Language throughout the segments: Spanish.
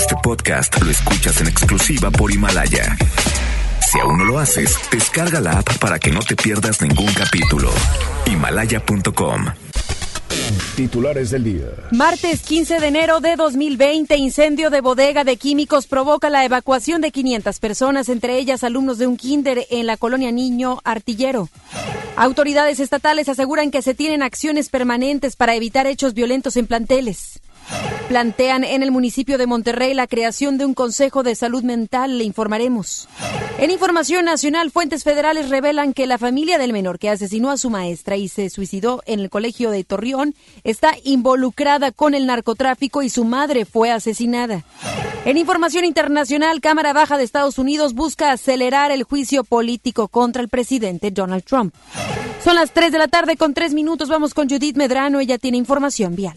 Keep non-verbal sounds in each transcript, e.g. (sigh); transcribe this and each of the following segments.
Este podcast lo escuchas en exclusiva por Himalaya. Si aún no lo haces, descarga la app para que no te pierdas ningún capítulo. Himalaya.com. Titulares del día. Martes 15 de enero de 2020, incendio de bodega de químicos provoca la evacuación de 500 personas, entre ellas alumnos de un kinder en la colonia Niño Artillero. Autoridades estatales aseguran que se tienen acciones permanentes para evitar hechos violentos en planteles. Plantean en el municipio de Monterrey la creación de un Consejo de Salud Mental, le informaremos. En información nacional, fuentes federales revelan que la familia del menor que asesinó a su maestra y se suicidó en el colegio de Torreón está involucrada con el narcotráfico y su madre fue asesinada. En información internacional, Cámara Baja de Estados Unidos busca acelerar el juicio político contra el presidente Donald Trump. Son las 3 de la tarde con 3 minutos. Vamos con Judith Medrano. Ella tiene información vial.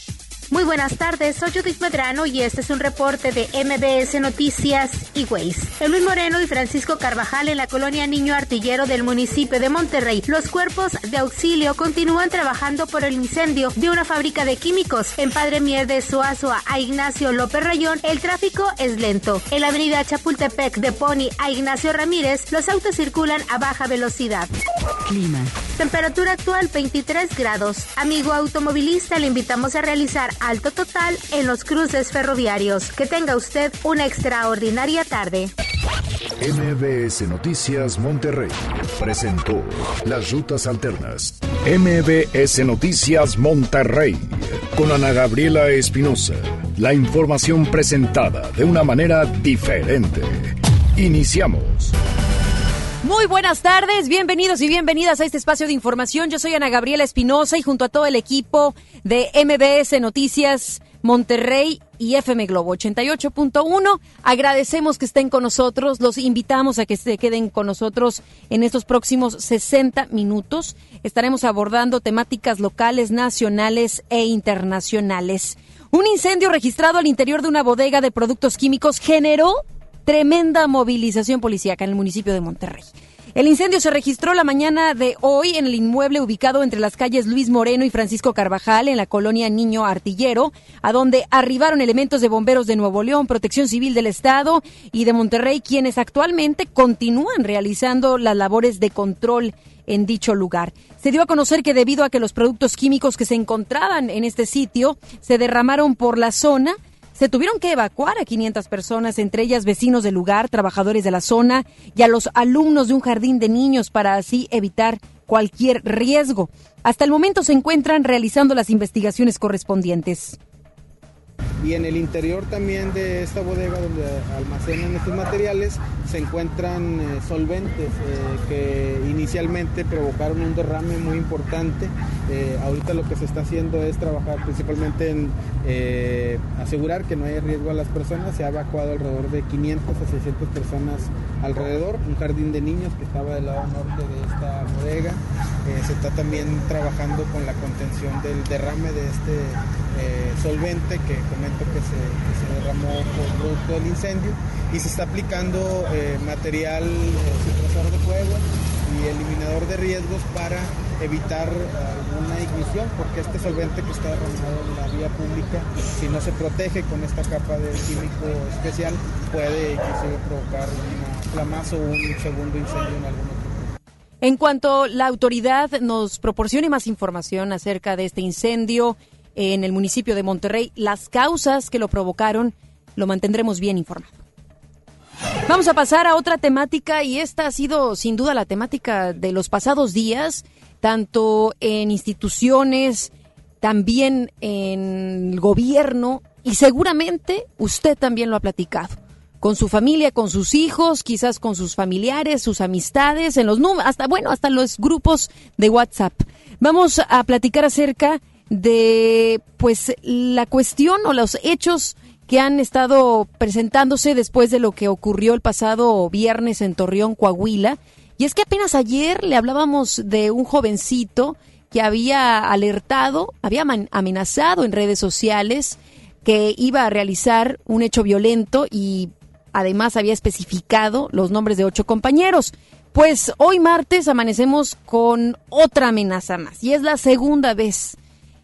Muy buenas tardes, soy Judith Medrano y este es un reporte de MBS Noticias y Waze. Luis Moreno y Francisco Carvajal en la colonia Niño Artillero del municipio de Monterrey. Los cuerpos de auxilio continúan trabajando por el incendio de una fábrica de químicos. En Padre Mier de Suazua a Ignacio López Rayón, el tráfico es lento. En la avenida Chapultepec de Pony a Ignacio Ramírez, los autos circulan a baja velocidad. Clima. Temperatura actual 23 grados. Amigo automovilista, le invitamos a realizar alto total en los cruces ferroviarios. Que tenga usted una extraordinaria tarde. MBS Noticias Monterrey presentó Las Rutas Alternas. MBS Noticias Monterrey con Ana Gabriela Espinosa. La información presentada de una manera diferente. Iniciamos. Muy buenas tardes, bienvenidos y bienvenidas a este espacio de información. Yo soy Ana Gabriela Espinosa y junto a todo el equipo de MBS Noticias Monterrey y FM Globo 88.1. Agradecemos que estén con nosotros, los invitamos a que se queden con nosotros en estos próximos 60 minutos. Estaremos abordando temáticas locales, nacionales e internacionales. Un incendio registrado al interior de una bodega de productos químicos generó tremenda movilización policíaca en el municipio de Monterrey. El incendio se registró la mañana de hoy en el inmueble ubicado entre las calles Luis Moreno y Francisco Carvajal en la colonia Niño Artillero, a donde arribaron elementos de bomberos de Nuevo León, Protección Civil del Estado y de Monterrey, quienes actualmente continúan realizando las labores de control en dicho lugar. Se dio a conocer que debido a que los productos químicos que se encontraban en este sitio se derramaron por la zona, se tuvieron que evacuar a 500 personas, entre ellas vecinos del lugar, trabajadores de la zona y a los alumnos de un jardín de niños para así evitar cualquier riesgo. Hasta el momento se encuentran realizando las investigaciones correspondientes. Y en el interior también de esta bodega donde almacenan estos materiales se encuentran eh, solventes eh, que inicialmente provocaron un derrame muy importante. Eh, ahorita lo que se está haciendo es trabajar principalmente en asegurar que no haya riesgo a las personas. Se ha evacuado alrededor de 500 a 600 personas alrededor. Un jardín de niños que estaba del lado norte de esta bodega. se está también trabajando con la contención del derrame de este solvente que comento que se, que se derramó por producto del incendio y se está aplicando eh, material eh, de fuego y eliminador de riesgos para evitar alguna ignición, porque este solvente que está derramado en la vía pública, si no se protege con esta capa de químico especial, puede inclusive provocar un flamazo o un segundo incendio en algún otro en cuanto la autoridad nos proporcione más información acerca de este incendio en el municipio de Monterrey, las causas que lo provocaron, lo mantendremos bien informado. Vamos a pasar a otra temática y esta ha sido sin duda la temática de los pasados días, tanto en instituciones, también en el gobierno y seguramente usted también lo ha platicado con su familia, con sus hijos, quizás con sus familiares, sus amistades, en los hasta bueno, hasta los grupos de WhatsApp. Vamos a platicar acerca de pues la cuestión o los hechos que han estado presentándose después de lo que ocurrió el pasado viernes en Torreón, Coahuila. Y es que apenas ayer le hablábamos de un jovencito que había alertado, había amenazado en redes sociales que iba a realizar un hecho violento y además había especificado los nombres de ocho compañeros. Pues hoy martes amanecemos con otra amenaza más y es la segunda vez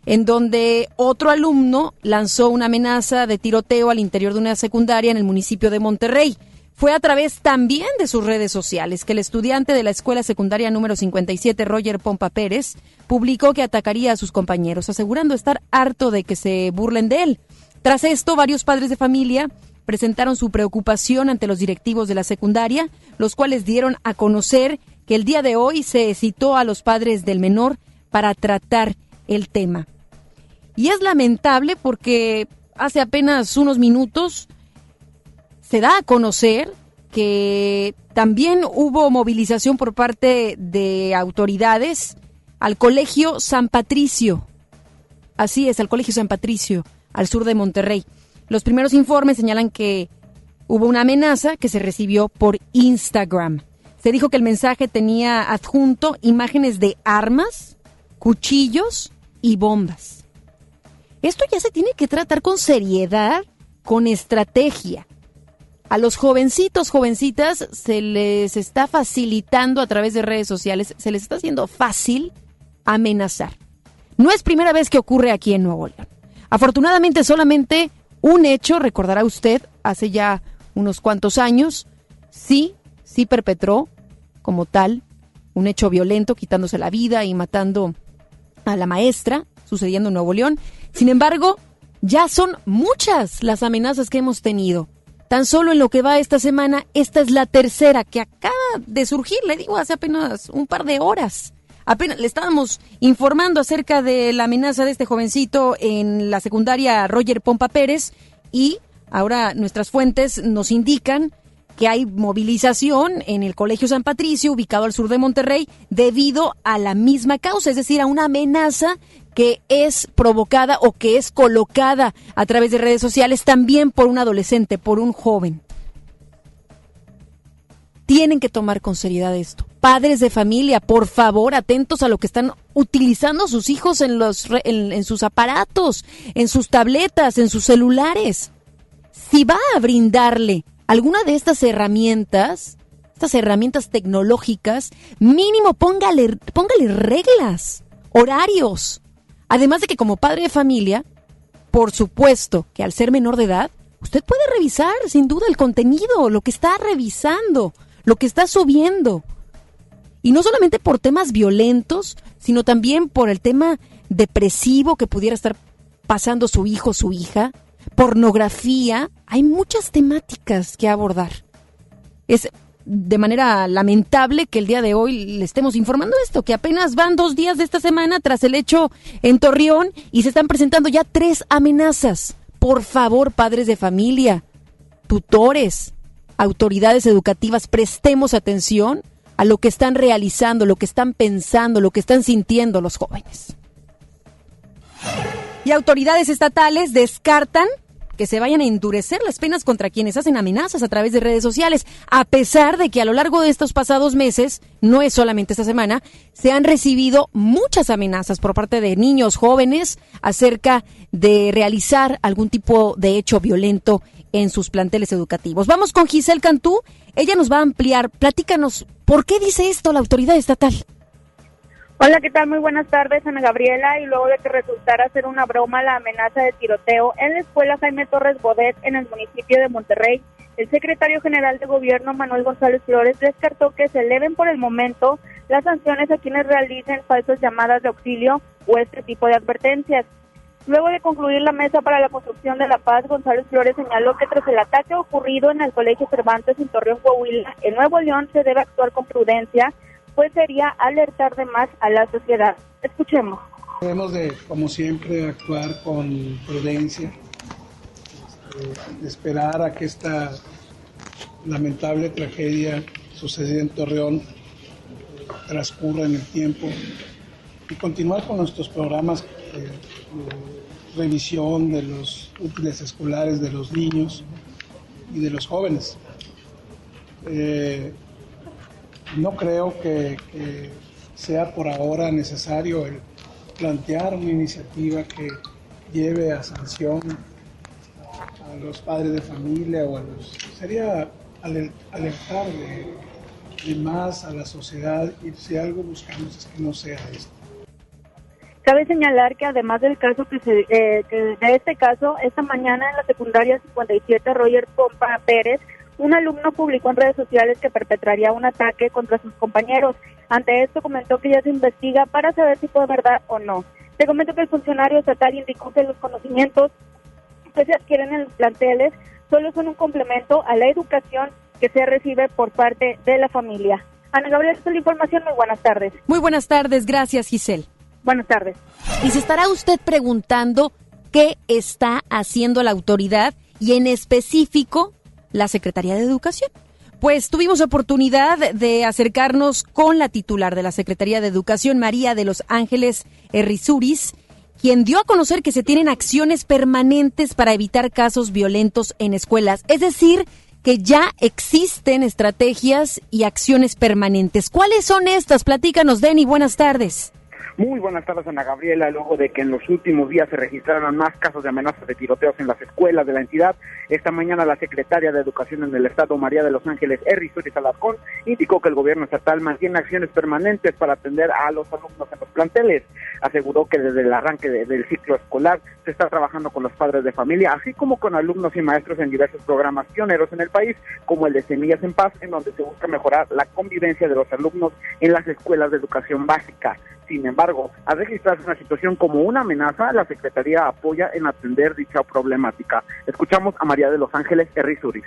en donde otro alumno lanzó una amenaza de tiroteo al interior de una secundaria en el municipio de Monterrey. Fue a través también de sus redes sociales que el estudiante de la escuela secundaria número 57, Roger Pompa Pérez, publicó que atacaría a sus compañeros, asegurando estar harto de que se burlen de él. Tras esto, varios padres de familia presentaron su preocupación ante los directivos de la secundaria, los cuales dieron a conocer que el día de hoy se citó a los padres del menor para tratar el tema. Y es lamentable porque hace apenas unos minutos se da a conocer que también hubo movilización por parte de autoridades al Colegio San Patricio. Así es, al Colegio San Patricio, al sur de Monterrey. Los primeros informes señalan que hubo una amenaza que se recibió por Instagram. Se dijo que el mensaje tenía adjunto imágenes de armas, cuchillos y bombas. Esto ya se tiene que tratar con seriedad, con estrategia. A los jovencitos, jovencitas, se les está facilitando a través de redes sociales, se les está haciendo fácil amenazar. No es primera vez que ocurre aquí en Nuevo León. Afortunadamente solamente un hecho, recordará usted, hace ya unos cuantos años, sí, sí perpetró como tal un hecho violento, quitándose la vida y matando a la maestra, sucediendo en Nuevo León. Sin embargo, ya son muchas las amenazas que hemos tenido. Tan solo en lo que va esta semana, esta es la tercera que acaba de surgir, le digo, hace apenas un par de horas. Apenas le estábamos informando acerca de la amenaza de este jovencito en la secundaria Roger Pompa Pérez y ahora nuestras fuentes nos indican que hay movilización en el Colegio San Patricio, ubicado al sur de Monterrey, debido a la misma causa, es decir, a una amenaza que es provocada o que es colocada a través de redes sociales también por un adolescente, por un joven tienen que tomar con seriedad esto. Padres de familia, por favor, atentos a lo que están utilizando sus hijos en, los, en, sus aparatos, en sus tabletas, en sus celulares. Si va a brindarle alguna de estas herramientas, estas herramientas tecnológicas, mínimo póngale, póngale reglas, horarios. Además de que como padre de familia, por supuesto que al ser menor de edad, usted puede revisar sin duda el contenido, lo que está revisando lo que está subiendo. Y no solamente por temas violentos, sino también por el tema depresivo que pudiera estar pasando su hijo, su hija, pornografía. Hay muchas temáticas que abordar. Es de manera lamentable que el día de hoy le estemos informando esto, que apenas van dos días de esta semana tras el hecho en Torreón y se están presentando ya tres amenazas. Por favor, padres de familia, tutores, autoridades educativas prestemos atención a lo que están realizando, lo que están pensando, lo que están sintiendo los jóvenes. Y autoridades estatales descartan que se vayan a endurecer las penas contra quienes hacen amenazas a través de redes sociales, a pesar de que a lo largo de estos pasados meses, no es solamente esta semana, se han recibido muchas amenazas por parte de niños jóvenes acerca de realizar algún tipo de hecho violento en sus planteles educativos. Vamos con Giselle Cantú, ella nos va a ampliar. Platícanos, ¿por qué dice esto la autoridad estatal? Hola, ¿qué tal? Muy buenas tardes, Ana Gabriela. Y luego de que resultara ser una broma la amenaza de tiroteo en la escuela Jaime Torres Bodet en el municipio de Monterrey, el secretario general de gobierno Manuel González Flores descartó que se eleven por el momento las sanciones a quienes realicen falsas llamadas de auxilio o este tipo de advertencias. Luego de concluir la mesa para la construcción de la paz, González Flores señaló que tras el ataque ocurrido en el Colegio Cervantes en Torreón, Coahuila, en Nuevo León se debe actuar con prudencia, pues sería alertar de más a la sociedad. Escuchemos. Debemos de, como siempre, actuar con prudencia, este, esperar a que esta lamentable tragedia sucedida en Torreón transcurra en el tiempo y continuar con nuestros programas eh, revisión de los útiles escolares de los niños y de los jóvenes. Eh, no creo que, sea por ahora necesario el plantear una iniciativa que lleve a sanción a los padres de familia o a los... Sería alertar de más a la sociedad y si algo buscamos es que no sea esto. Cabe señalar que además del caso que, se, eh, que de este caso, esta mañana en la secundaria 57 Roger Pompa Pérez, un alumno publicó en redes sociales que perpetraría un ataque contra sus compañeros. Ante esto comentó que ya se investiga para saber si fue verdad o no. Te comento que el funcionario estatal indicó que los conocimientos que se adquieren en los planteles solo son un complemento a la educación que se recibe por parte de la familia. Ana Gabriela, esta es la información. Muy buenas tardes. Muy buenas tardes. Gracias, Giselle. Buenas tardes. Y se estará usted preguntando qué está haciendo la autoridad y en específico la Secretaría de Educación. Pues tuvimos oportunidad de acercarnos con la titular de la Secretaría de Educación, María de los Ángeles Errizuris, quien dio a conocer que se tienen acciones permanentes para evitar casos violentos en escuelas. Es decir, que ya existen estrategias y acciones permanentes. ¿Cuáles son estas? Platícanos, Denny. Buenas tardes. Muy buenas tardes, Ana Gabriela. Luego de que en los últimos días se registraron más casos de amenazas de tiroteos en las escuelas de la entidad, esta mañana la secretaria de Educación en el Estado, María de los Ángeles, Erri Suárez Alarcón, indicó que el gobierno estatal mantiene acciones permanentes para atender a los alumnos en los planteles. Aseguró que desde el arranque del ciclo escolar se está trabajando con los padres de familia, así como con alumnos y maestros en diversos programas pioneros en el país, como el de Semillas en Paz, en donde se busca mejorar la convivencia de los alumnos en las escuelas de educación básica. Sin embargo, al registrarse una situación como una amenaza, la Secretaría apoya en atender dicha problemática. Escuchamos a María de los Ángeles Errizuris.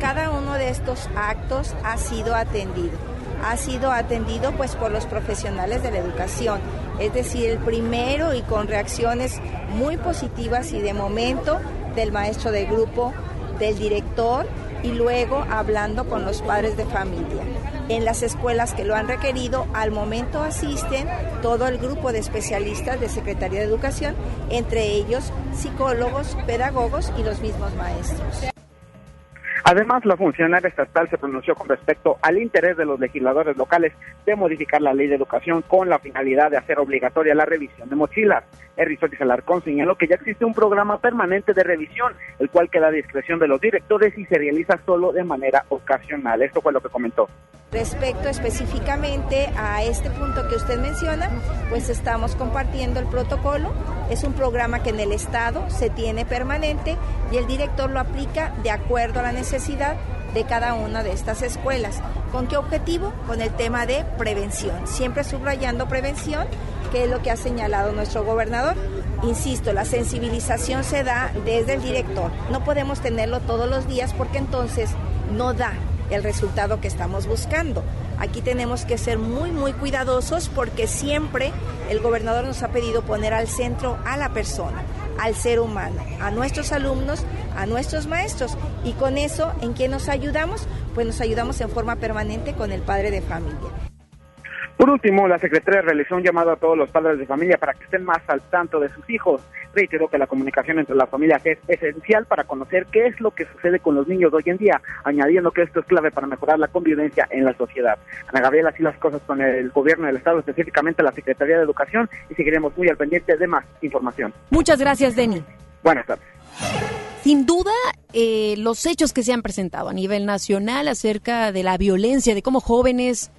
Cada uno de estos actos ha sido atendido. Ha sido atendido pues por los profesionales de la educación, es decir, el primero y con reacciones muy positivas y de momento del maestro de grupo, del director y luego hablando con los padres de familia. En las escuelas que lo han requerido, al momento asisten todo el grupo de especialistas de Secretaría de Educación, entre ellos psicólogos, pedagogos y los mismos maestros. Además, la funcionaria estatal se pronunció con respecto al interés de los legisladores locales de modificar la ley de educación con la finalidad de hacer obligatoria la revisión de mochilas. Erizotis Alarcón señaló que ya existe un programa permanente de revisión, el cual queda a discreción de los directores y se realiza solo de manera ocasional. Esto fue lo que comentó. Respecto específicamente a este punto que usted menciona, pues estamos compartiendo el protocolo. Es un programa que en el Estado se tiene permanente y el director lo aplica de acuerdo a la necesidad de cada una de estas escuelas. ¿Con qué objetivo? Con el tema de prevención. Siempre subrayando prevención, que es lo que ha señalado nuestro gobernador. Insisto, la sensibilización se da desde el director. No podemos tenerlo todos los días porque entonces no da el resultado que estamos buscando. Aquí tenemos que ser muy, muy cuidadosos porque siempre el gobernador nos ha pedido poner al centro a la persona, al ser humano, a nuestros alumnos, a nuestros maestros. Y con eso, ¿en qué nos ayudamos? Pues nos ayudamos en forma permanente con el padre de familia. Por último, la secretaria realizó un llamado a todos los padres de familia para que estén más al tanto de sus hijos. Reiteró que la comunicación entre las familias es esencial para conocer qué es lo que sucede con los niños hoy en día, añadiendo que esto es clave para mejorar la convivencia en la sociedad. Ana Gabriela, así las cosas con el gobierno del Estado, específicamente la Secretaría de Educación, y seguiremos muy al pendiente de más información. Muchas gracias, Denny. Buenas tardes. Sin duda, eh, los hechos que se han presentado a nivel nacional acerca de la violencia, de cómo jóvenes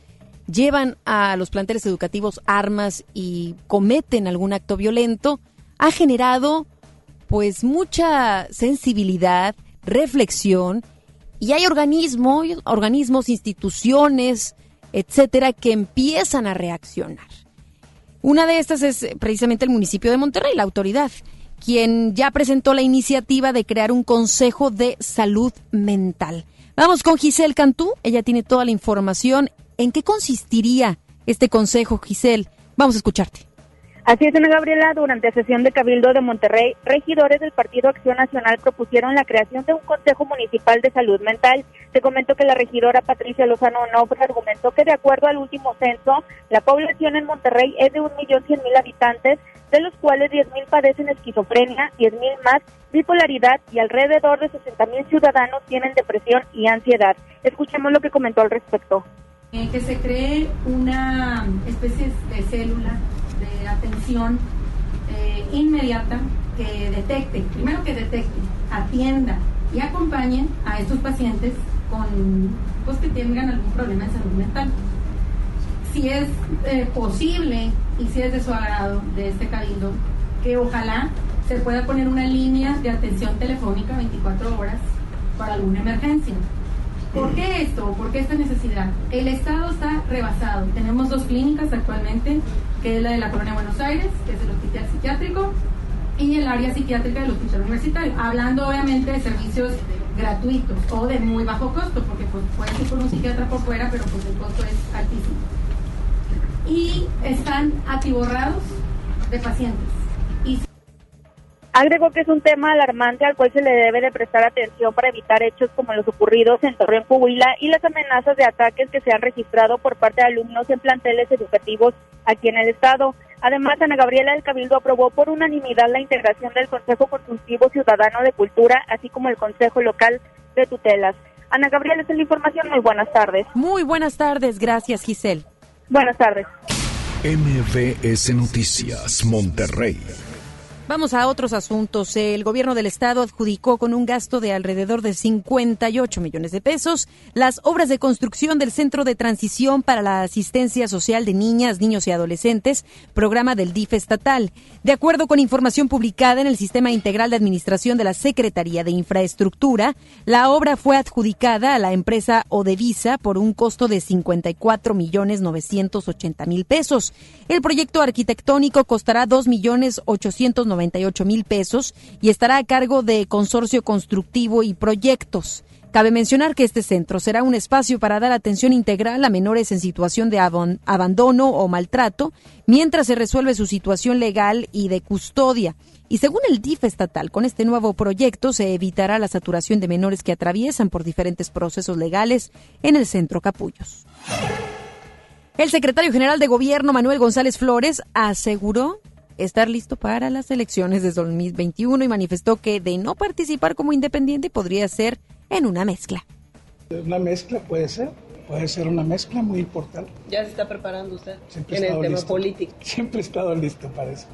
llevan a los planteles educativos armas y cometen algún acto violento, ha generado pues mucha sensibilidad, reflexión y hay organismos, organismos, instituciones, etcétera, que empiezan a reaccionar. Una de estas es precisamente el municipio de Monterrey, la autoridad, quien ya presentó la iniciativa de crear un consejo de salud mental. Vamos con Giselle Cantú, ella tiene toda la información ¿En qué consistiría este consejo, Giselle? Vamos a escucharte. Así es, Ana Gabriela, durante sesión de Cabildo de Monterrey, regidores del Partido Acción Nacional propusieron la creación de un Consejo Municipal de Salud Mental. Se comentó que la regidora Patricia Lozano Onofre argumentó que de acuerdo al último censo, la población en Monterrey es de 1.100.000 habitantes, de los cuales 10.000 padecen esquizofrenia, 10.000 más bipolaridad y alrededor de 60.000 ciudadanos tienen depresión y ansiedad. Escuchemos lo que comentó al respecto. Eh, que se cree una especie de célula de atención eh, inmediata que detecte, primero que detecte, atienda y acompañe a estos pacientes con pues que tengan algún problema de salud mental. Si es eh, posible y si es de su agrado de este cabildo, que ojalá se pueda poner una línea de atención telefónica 24 horas para alguna emergencia. ¿Por qué esto? ¿Por qué esta necesidad? El Estado está rebasado. Tenemos dos clínicas actualmente, que es la de la Colonia Buenos Aires, que es el Hospital Psiquiátrico, y el área psiquiátrica del Hospital Universitario. Hablando obviamente de servicios gratuitos o de muy bajo costo, porque pues, puede ir por un psiquiatra por fuera, pero pues el costo es altísimo. Y están atiborrados de pacientes. Agregó que es un tema alarmante al cual se le debe de prestar atención para evitar hechos como los ocurridos en Torreón, Coahuila y las amenazas de ataques que se han registrado por parte de alumnos en planteles educativos aquí en el estado. Además, Ana Gabriela del Cabildo aprobó por unanimidad la integración del Consejo Consultivo Ciudadano de Cultura, así como el Consejo Local de Tutelas. Ana Gabriela, esta es la información. Muy buenas tardes. Muy buenas tardes. Gracias, Giselle. Buenas tardes. MBS Noticias, Monterrey. Vamos a otros asuntos. El gobierno del estado adjudicó con un gasto de alrededor de 58 millones de pesos las obras de construcción del Centro de Transición para la Asistencia Social de Niñas, Niños y Adolescentes, programa del DIF estatal. De acuerdo con información publicada en el Sistema Integral de Administración de la Secretaría de Infraestructura, la obra fue adjudicada a la empresa Odevisa por un costo de 54 millones 980 mil pesos. El proyecto arquitectónico costará 2 millones 890 mil pesos y estará a cargo de Consorcio Constructivo y Proyectos. Cabe mencionar que este centro será un espacio para dar atención integral a menores en situación de abandono o maltrato, mientras se resuelve su situación legal y de custodia. Y según el DIF estatal, con este nuevo proyecto se evitará la saturación de menores que atraviesan por diferentes procesos legales en el centro Capullos. El secretario general de Gobierno, Manuel González Flores, aseguró estar listo para las elecciones de 2021 y manifestó que de no participar como independiente podría ser en una mezcla. Una mezcla puede ser, puede ser una mezcla muy importante. ¿Ya se está preparando usted Siempre en he el tema listo. político? (laughs) Siempre he estado listo para eso.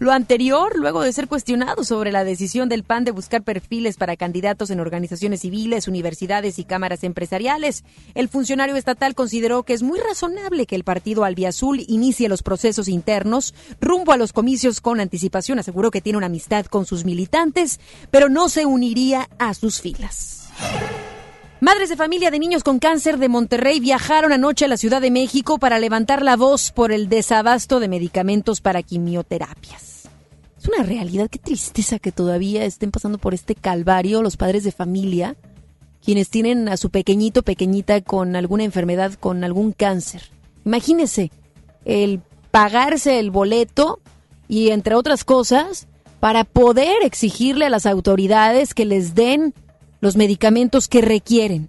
Lo anterior, luego de ser cuestionado sobre la decisión del PAN de buscar perfiles para candidatos en organizaciones civiles, universidades y cámaras empresariales, el funcionario estatal consideró que es muy razonable que el partido albiazul inicie los procesos internos rumbo a los comicios con anticipación. Aseguró que tiene una amistad con sus militantes, pero no se uniría a sus filas. Madres de familia de niños con cáncer de Monterrey viajaron anoche a la Ciudad de México para levantar la voz por el desabasto de medicamentos para quimioterapias. Es una realidad, qué tristeza que todavía estén pasando por este calvario los padres de familia, quienes tienen a su pequeñito, pequeñita con alguna enfermedad, con algún cáncer. Imagínese el pagarse el boleto y entre otras cosas para poder exigirle a las autoridades que les den los medicamentos que requieren.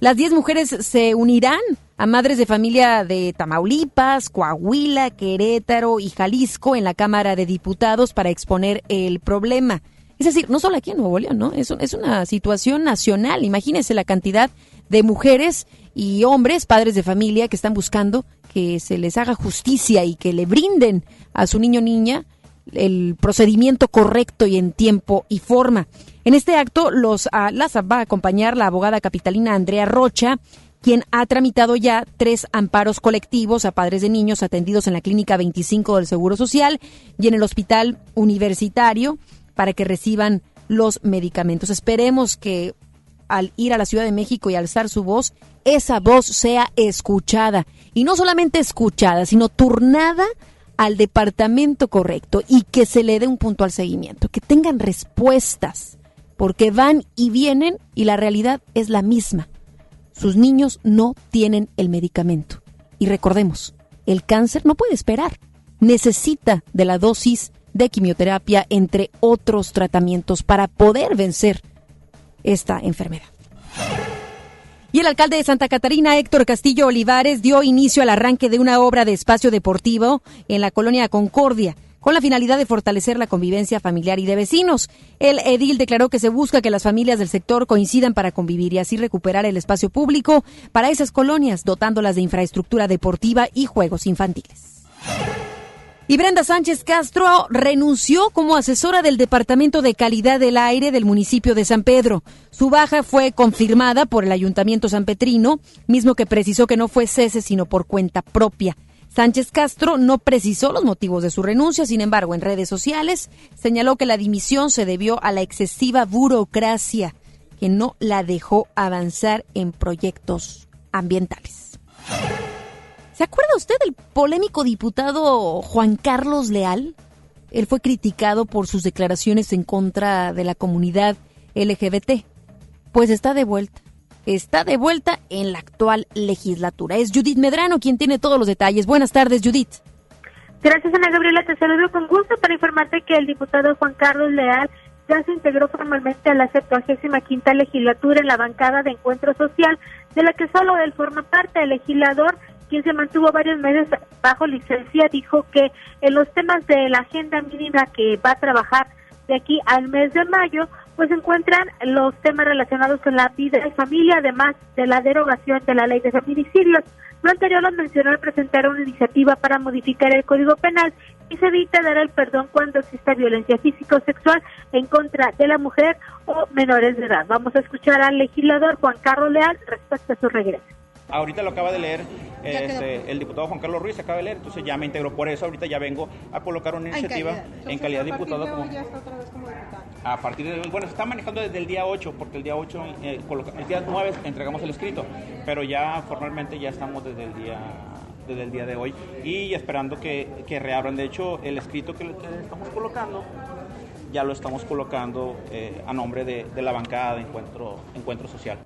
Las 10 mujeres se unirán a madres de familia de Tamaulipas, Coahuila, Querétaro y Jalisco en la Cámara de Diputados para exponer el problema. Es decir, no solo aquí en Nuevo León, ¿no? Es, es una situación nacional. Imagínense la cantidad de mujeres y hombres, padres de familia, que están buscando que se les haga justicia y que le brinden a su niño o niña el procedimiento correcto y en tiempo y forma. En este acto los, a, las va a acompañar la abogada capitalina Andrea Rocha, quien ha tramitado ya tres amparos colectivos a padres de niños atendidos en la Clínica 25 del Seguro Social y en el Hospital Universitario para que reciban los medicamentos. Esperemos que al ir a la Ciudad de México y alzar su voz, esa voz sea escuchada. Y no solamente escuchada, sino turnada al departamento correcto y que se le dé un puntual seguimiento, que tengan respuestas, porque van y vienen y la realidad es la misma. Sus niños no tienen el medicamento. Y recordemos, el cáncer no puede esperar, necesita de la dosis de quimioterapia, entre otros tratamientos, para poder vencer esta enfermedad. Y el alcalde de Santa Catarina, Héctor Castillo Olivares, dio inicio al arranque de una obra de espacio deportivo en la colonia Concordia con la finalidad de fortalecer la convivencia familiar y de vecinos. El edil declaró que se busca que las familias del sector coincidan para convivir y así recuperar el espacio público para esas colonias, dotándolas de infraestructura deportiva y juegos infantiles. Y Brenda Sánchez Castro renunció como asesora del Departamento de Calidad del Aire del municipio de San Pedro. Su baja fue confirmada por el Ayuntamiento sanpetrino, mismo que precisó que no fue cese sino por cuenta propia. Sánchez Castro no precisó los motivos de su renuncia, sin embargo, en redes sociales señaló que la dimisión se debió a la excesiva burocracia que no la dejó avanzar en proyectos ambientales. ¿Se acuerda usted del polémico diputado Juan Carlos Leal? Él fue criticado por sus declaraciones en contra de la comunidad LGBT. Pues está de vuelta. Está de vuelta en la actual legislatura. Es Judith Medrano quien tiene todos los detalles. Buenas tardes, Judith. Gracias, Ana Gabriela. Te saludo con gusto para informarte que el diputado Juan Carlos Leal ya se integró formalmente a la 75 legislatura en la bancada de Encuentro Social, de la que solo él forma parte. El legislador quien se mantuvo varios meses bajo licencia, dijo que en los temas de la agenda mínima que va a trabajar de aquí al mes de mayo, pues encuentran los temas relacionados con la vida y familia, además de la derogación de la ley de feminicidios. Lo anterior lo mencionó al presentar una iniciativa para modificar el Código Penal y se evita dar el perdón cuando exista violencia física o sexual en contra de la mujer o menores de edad. Vamos a escuchar al legislador Juan Carlos Leal respecto a su regreso. Ahorita lo acaba de leer este, el diputado Juan Carlos Ruiz, acaba de leer, entonces ya me integro. Por eso ahorita ya vengo a colocar una iniciativa en calidad, de diputado. Como, ya está otra vez como diputado. A partir de bueno, se está manejando desde el día 8, porque el día 8, eh, el día 9 entregamos el escrito, pero ya formalmente ya estamos desde el día desde el día de hoy y esperando que, que reabran. De hecho, el escrito que, estamos colocando ya lo estamos colocando eh, a nombre de, de la bancada de Encuentro, Encuentro Social.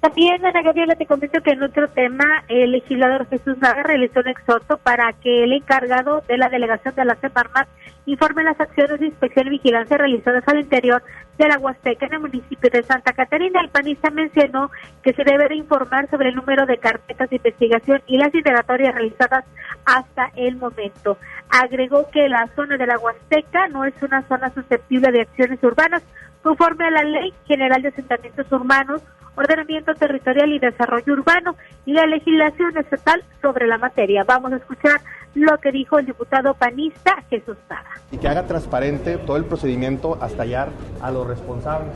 También, Ana Gabriela, te comento que en otro tema, el legislador Jesús Naga realizó un exhorto para que el encargado de la delegación de la Semarnat informe las acciones de inspección y vigilancia realizadas al interior de la Huasteca en el municipio de Santa Catarina. El panista mencionó que se debe de informar sobre el número de carpetas de investigación y las indagatorias realizadas hasta el momento. Agregó que la zona de la Huasteca no es una zona susceptible de acciones urbanas, conforme a la Ley General de Asentamientos Urbanos ordenamiento territorial y desarrollo urbano y la legislación estatal sobre la materia. Vamos a escuchar lo que dijo el diputado panista Jesús Sara. Y que haga transparente todo el procedimiento hasta hallar a los responsables.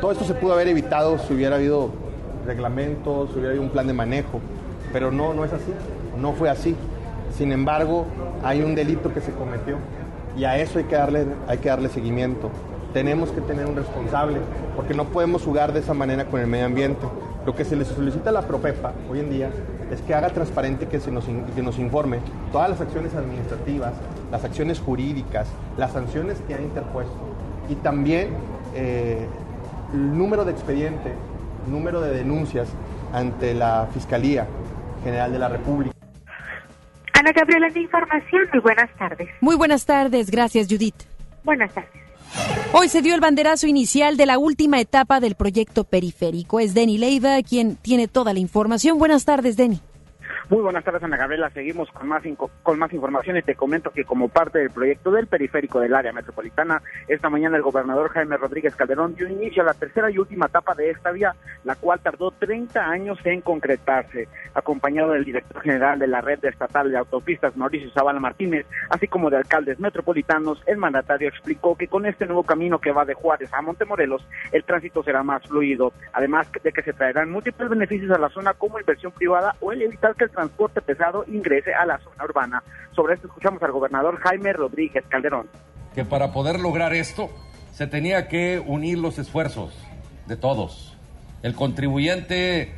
Todo esto se pudo haber evitado si hubiera habido reglamentos, si hubiera habido un plan de manejo, pero no, no es así, no fue así. Sin embargo, hay un delito que se cometió y a eso hay que darle, hay que darle seguimiento tenemos que tener un responsable, porque no podemos jugar de esa manera con el medio ambiente. Lo que se le solicita a la Propepa hoy en día es que haga transparente que, se nos, que nos informe todas las acciones administrativas, las acciones jurídicas, las sanciones que ha interpuesto y también eh, el número de expediente, número de denuncias ante la Fiscalía General de la República. Ana Gabriela, de información. Muy buenas tardes. Muy buenas tardes. Gracias, Judith. Buenas tardes. Hoy se dio el banderazo inicial de la última etapa del proyecto periférico. Es Denny Leiva quien tiene toda la información. Buenas tardes, Denny. Muy buenas tardes, Ana Gabriela. Seguimos con más, con más información y te comento que como parte del proyecto del periférico del área metropolitana, esta mañana el gobernador Jaime Rodríguez Calderón dio inicio a la tercera y última etapa de esta vía, la cual tardó 30 años en concretarse. Acompañado del director general de la red estatal de autopistas, Mauricio Zavala Martínez, así como de alcaldes metropolitanos, el mandatario explicó que con este nuevo camino que va de Juárez a Montemorelos, el tránsito será más fluido, además de que se traerán múltiples beneficios a la zona como inversión privada o el evitar que el transporte pesado ingrese a la zona urbana. Sobre esto escuchamos al gobernador Jaime Rodríguez Calderón. Que para poder lograr esto se tenía que unir los esfuerzos de todos. El contribuyente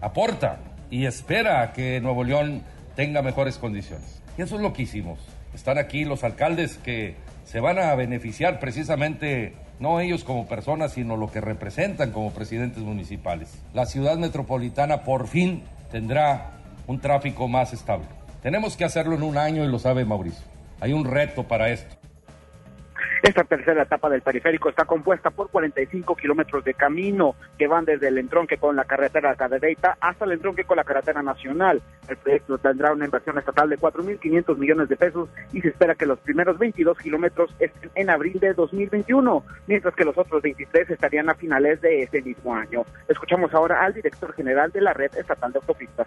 aporta y espera que Nuevo León tenga mejores condiciones. Y eso es lo que hicimos. Están aquí los alcaldes que se van a beneficiar precisamente no ellos como personas, sino lo que representan como presidentes municipales. La ciudad metropolitana por fin tendrá un tráfico más estable. Tenemos que hacerlo en un año y lo sabe Mauricio. Hay un reto para esto. Esta tercera etapa del periférico está compuesta por 45 kilómetros de camino que van desde el entronque con la carretera Cadereyta hasta el entronque con la carretera nacional. El proyecto tendrá una inversión estatal de 4.500 millones de pesos y se espera que los primeros 22 kilómetros estén en abril de 2021, mientras que los otros 23 estarían a finales de ese mismo año. Escuchamos ahora al director general de la red estatal de autopistas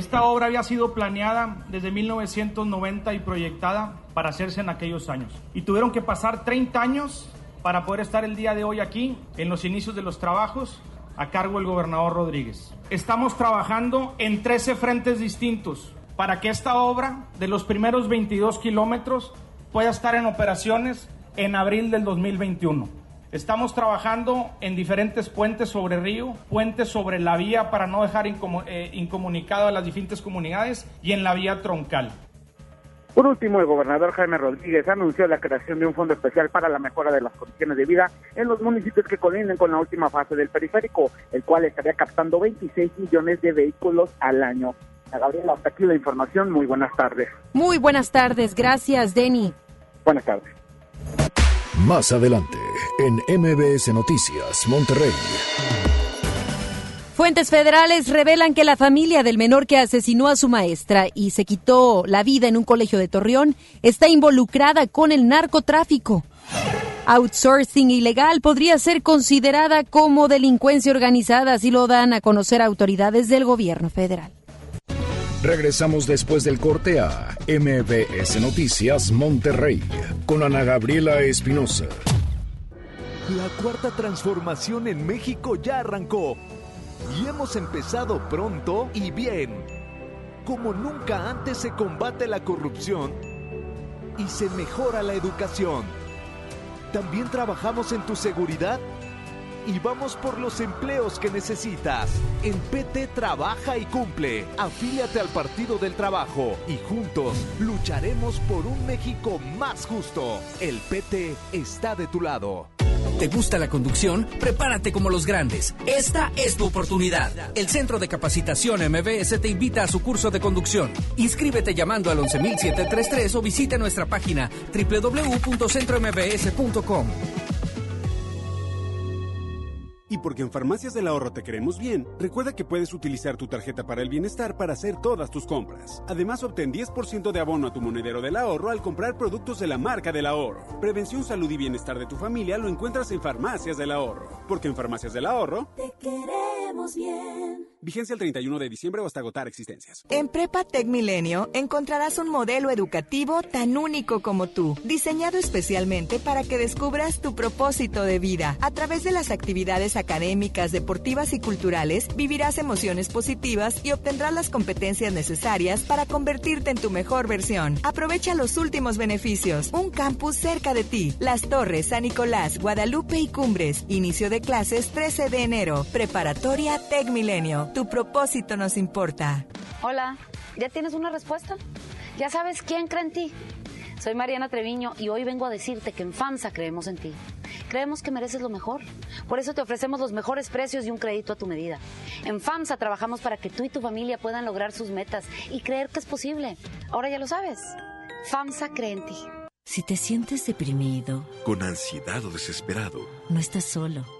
Esta obra había sido planeada desde 1990 y proyectada para hacerse en aquellos años. Y tuvieron que pasar 30 años para poder estar el día de hoy aquí, en los inicios de los trabajos, a cargo del gobernador Rodríguez. Estamos trabajando en 13 frentes distintos para que esta obra de los primeros 22 kilómetros pueda estar en operaciones en abril del 2021. Estamos trabajando en diferentes puentes sobre río, puentes sobre la vía para no dejar eh, incomunicado a las diferentes comunidades y en la vía troncal. Por último, el gobernador Jaime Rodríguez anunció la creación de un fondo especial para la mejora de las condiciones de vida en los municipios que colindan con la última fase del periférico, el cual estaría captando 26 millones de vehículos al año. Gabriela, hasta aquí la información. Muy buenas tardes. Muy buenas tardes. Gracias, Denny. Buenas tardes. Más adelante, en MBS Noticias, Monterrey. Fuentes federales revelan que la familia del menor que asesinó a su maestra y se quitó la vida en un colegio de Torreón está involucrada con el narcotráfico. Outsourcing ilegal podría ser considerada como delincuencia organizada, así lo dan a conocer autoridades del gobierno federal. Regresamos después del corte a MBS Noticias Monterrey con Ana Gabriela Espinosa. La cuarta transformación en México ya arrancó y hemos empezado pronto y bien. Como nunca antes se combate la corrupción y se mejora la educación. También trabajamos en tu seguridad y vamos por los empleos que necesitas. En PT trabaja y cumple. Afíliate al Partido del Trabajo y juntos lucharemos por un México más justo. El PT está de tu lado. ¿Te gusta la conducción? Prepárate como los grandes. Esta es tu oportunidad. El Centro de Capacitación MBS te invita a su curso de conducción. Inscríbete llamando al 11733 o visita nuestra página www.centrombs.com. Y porque en Farmacias del Ahorro te queremos bien, recuerda que puedes utilizar tu tarjeta para el bienestar para hacer todas tus compras. Además, obtén 10% de abono a tu monedero del ahorro al comprar productos de la marca del ahorro. Prevención, salud y bienestar de tu familia lo encuentras en Farmacias del Ahorro. Porque en Farmacias del Ahorro te queremos bien. Vigencia el 31 de diciembre o hasta agotar existencias. En Prepa Tech Milenio encontrarás un modelo educativo tan único como tú, diseñado especialmente para que descubras tu propósito de vida. A través de las actividades académicas, deportivas y culturales, vivirás emociones positivas y obtendrás las competencias necesarias para convertirte en tu mejor versión. Aprovecha los últimos beneficios. Un campus cerca de ti. Las Torres, San Nicolás, Guadalupe y Cumbres. Inicio de clases 13 de enero. Preparatoria Tech Milenio. Tu propósito nos importa. Hola, ¿ya tienes una respuesta? ¿Ya sabes quién cree en ti? Soy Mariana Treviño y hoy vengo a decirte que en FAMSA creemos en ti. Creemos que mereces lo mejor. Por eso te ofrecemos los mejores precios y un crédito a tu medida. En FAMSA trabajamos para que tú y tu familia puedan lograr sus metas y creer que es posible. Ahora ya lo sabes. FAMSA cree en ti. Si te sientes deprimido, con ansiedad o desesperado, no estás solo.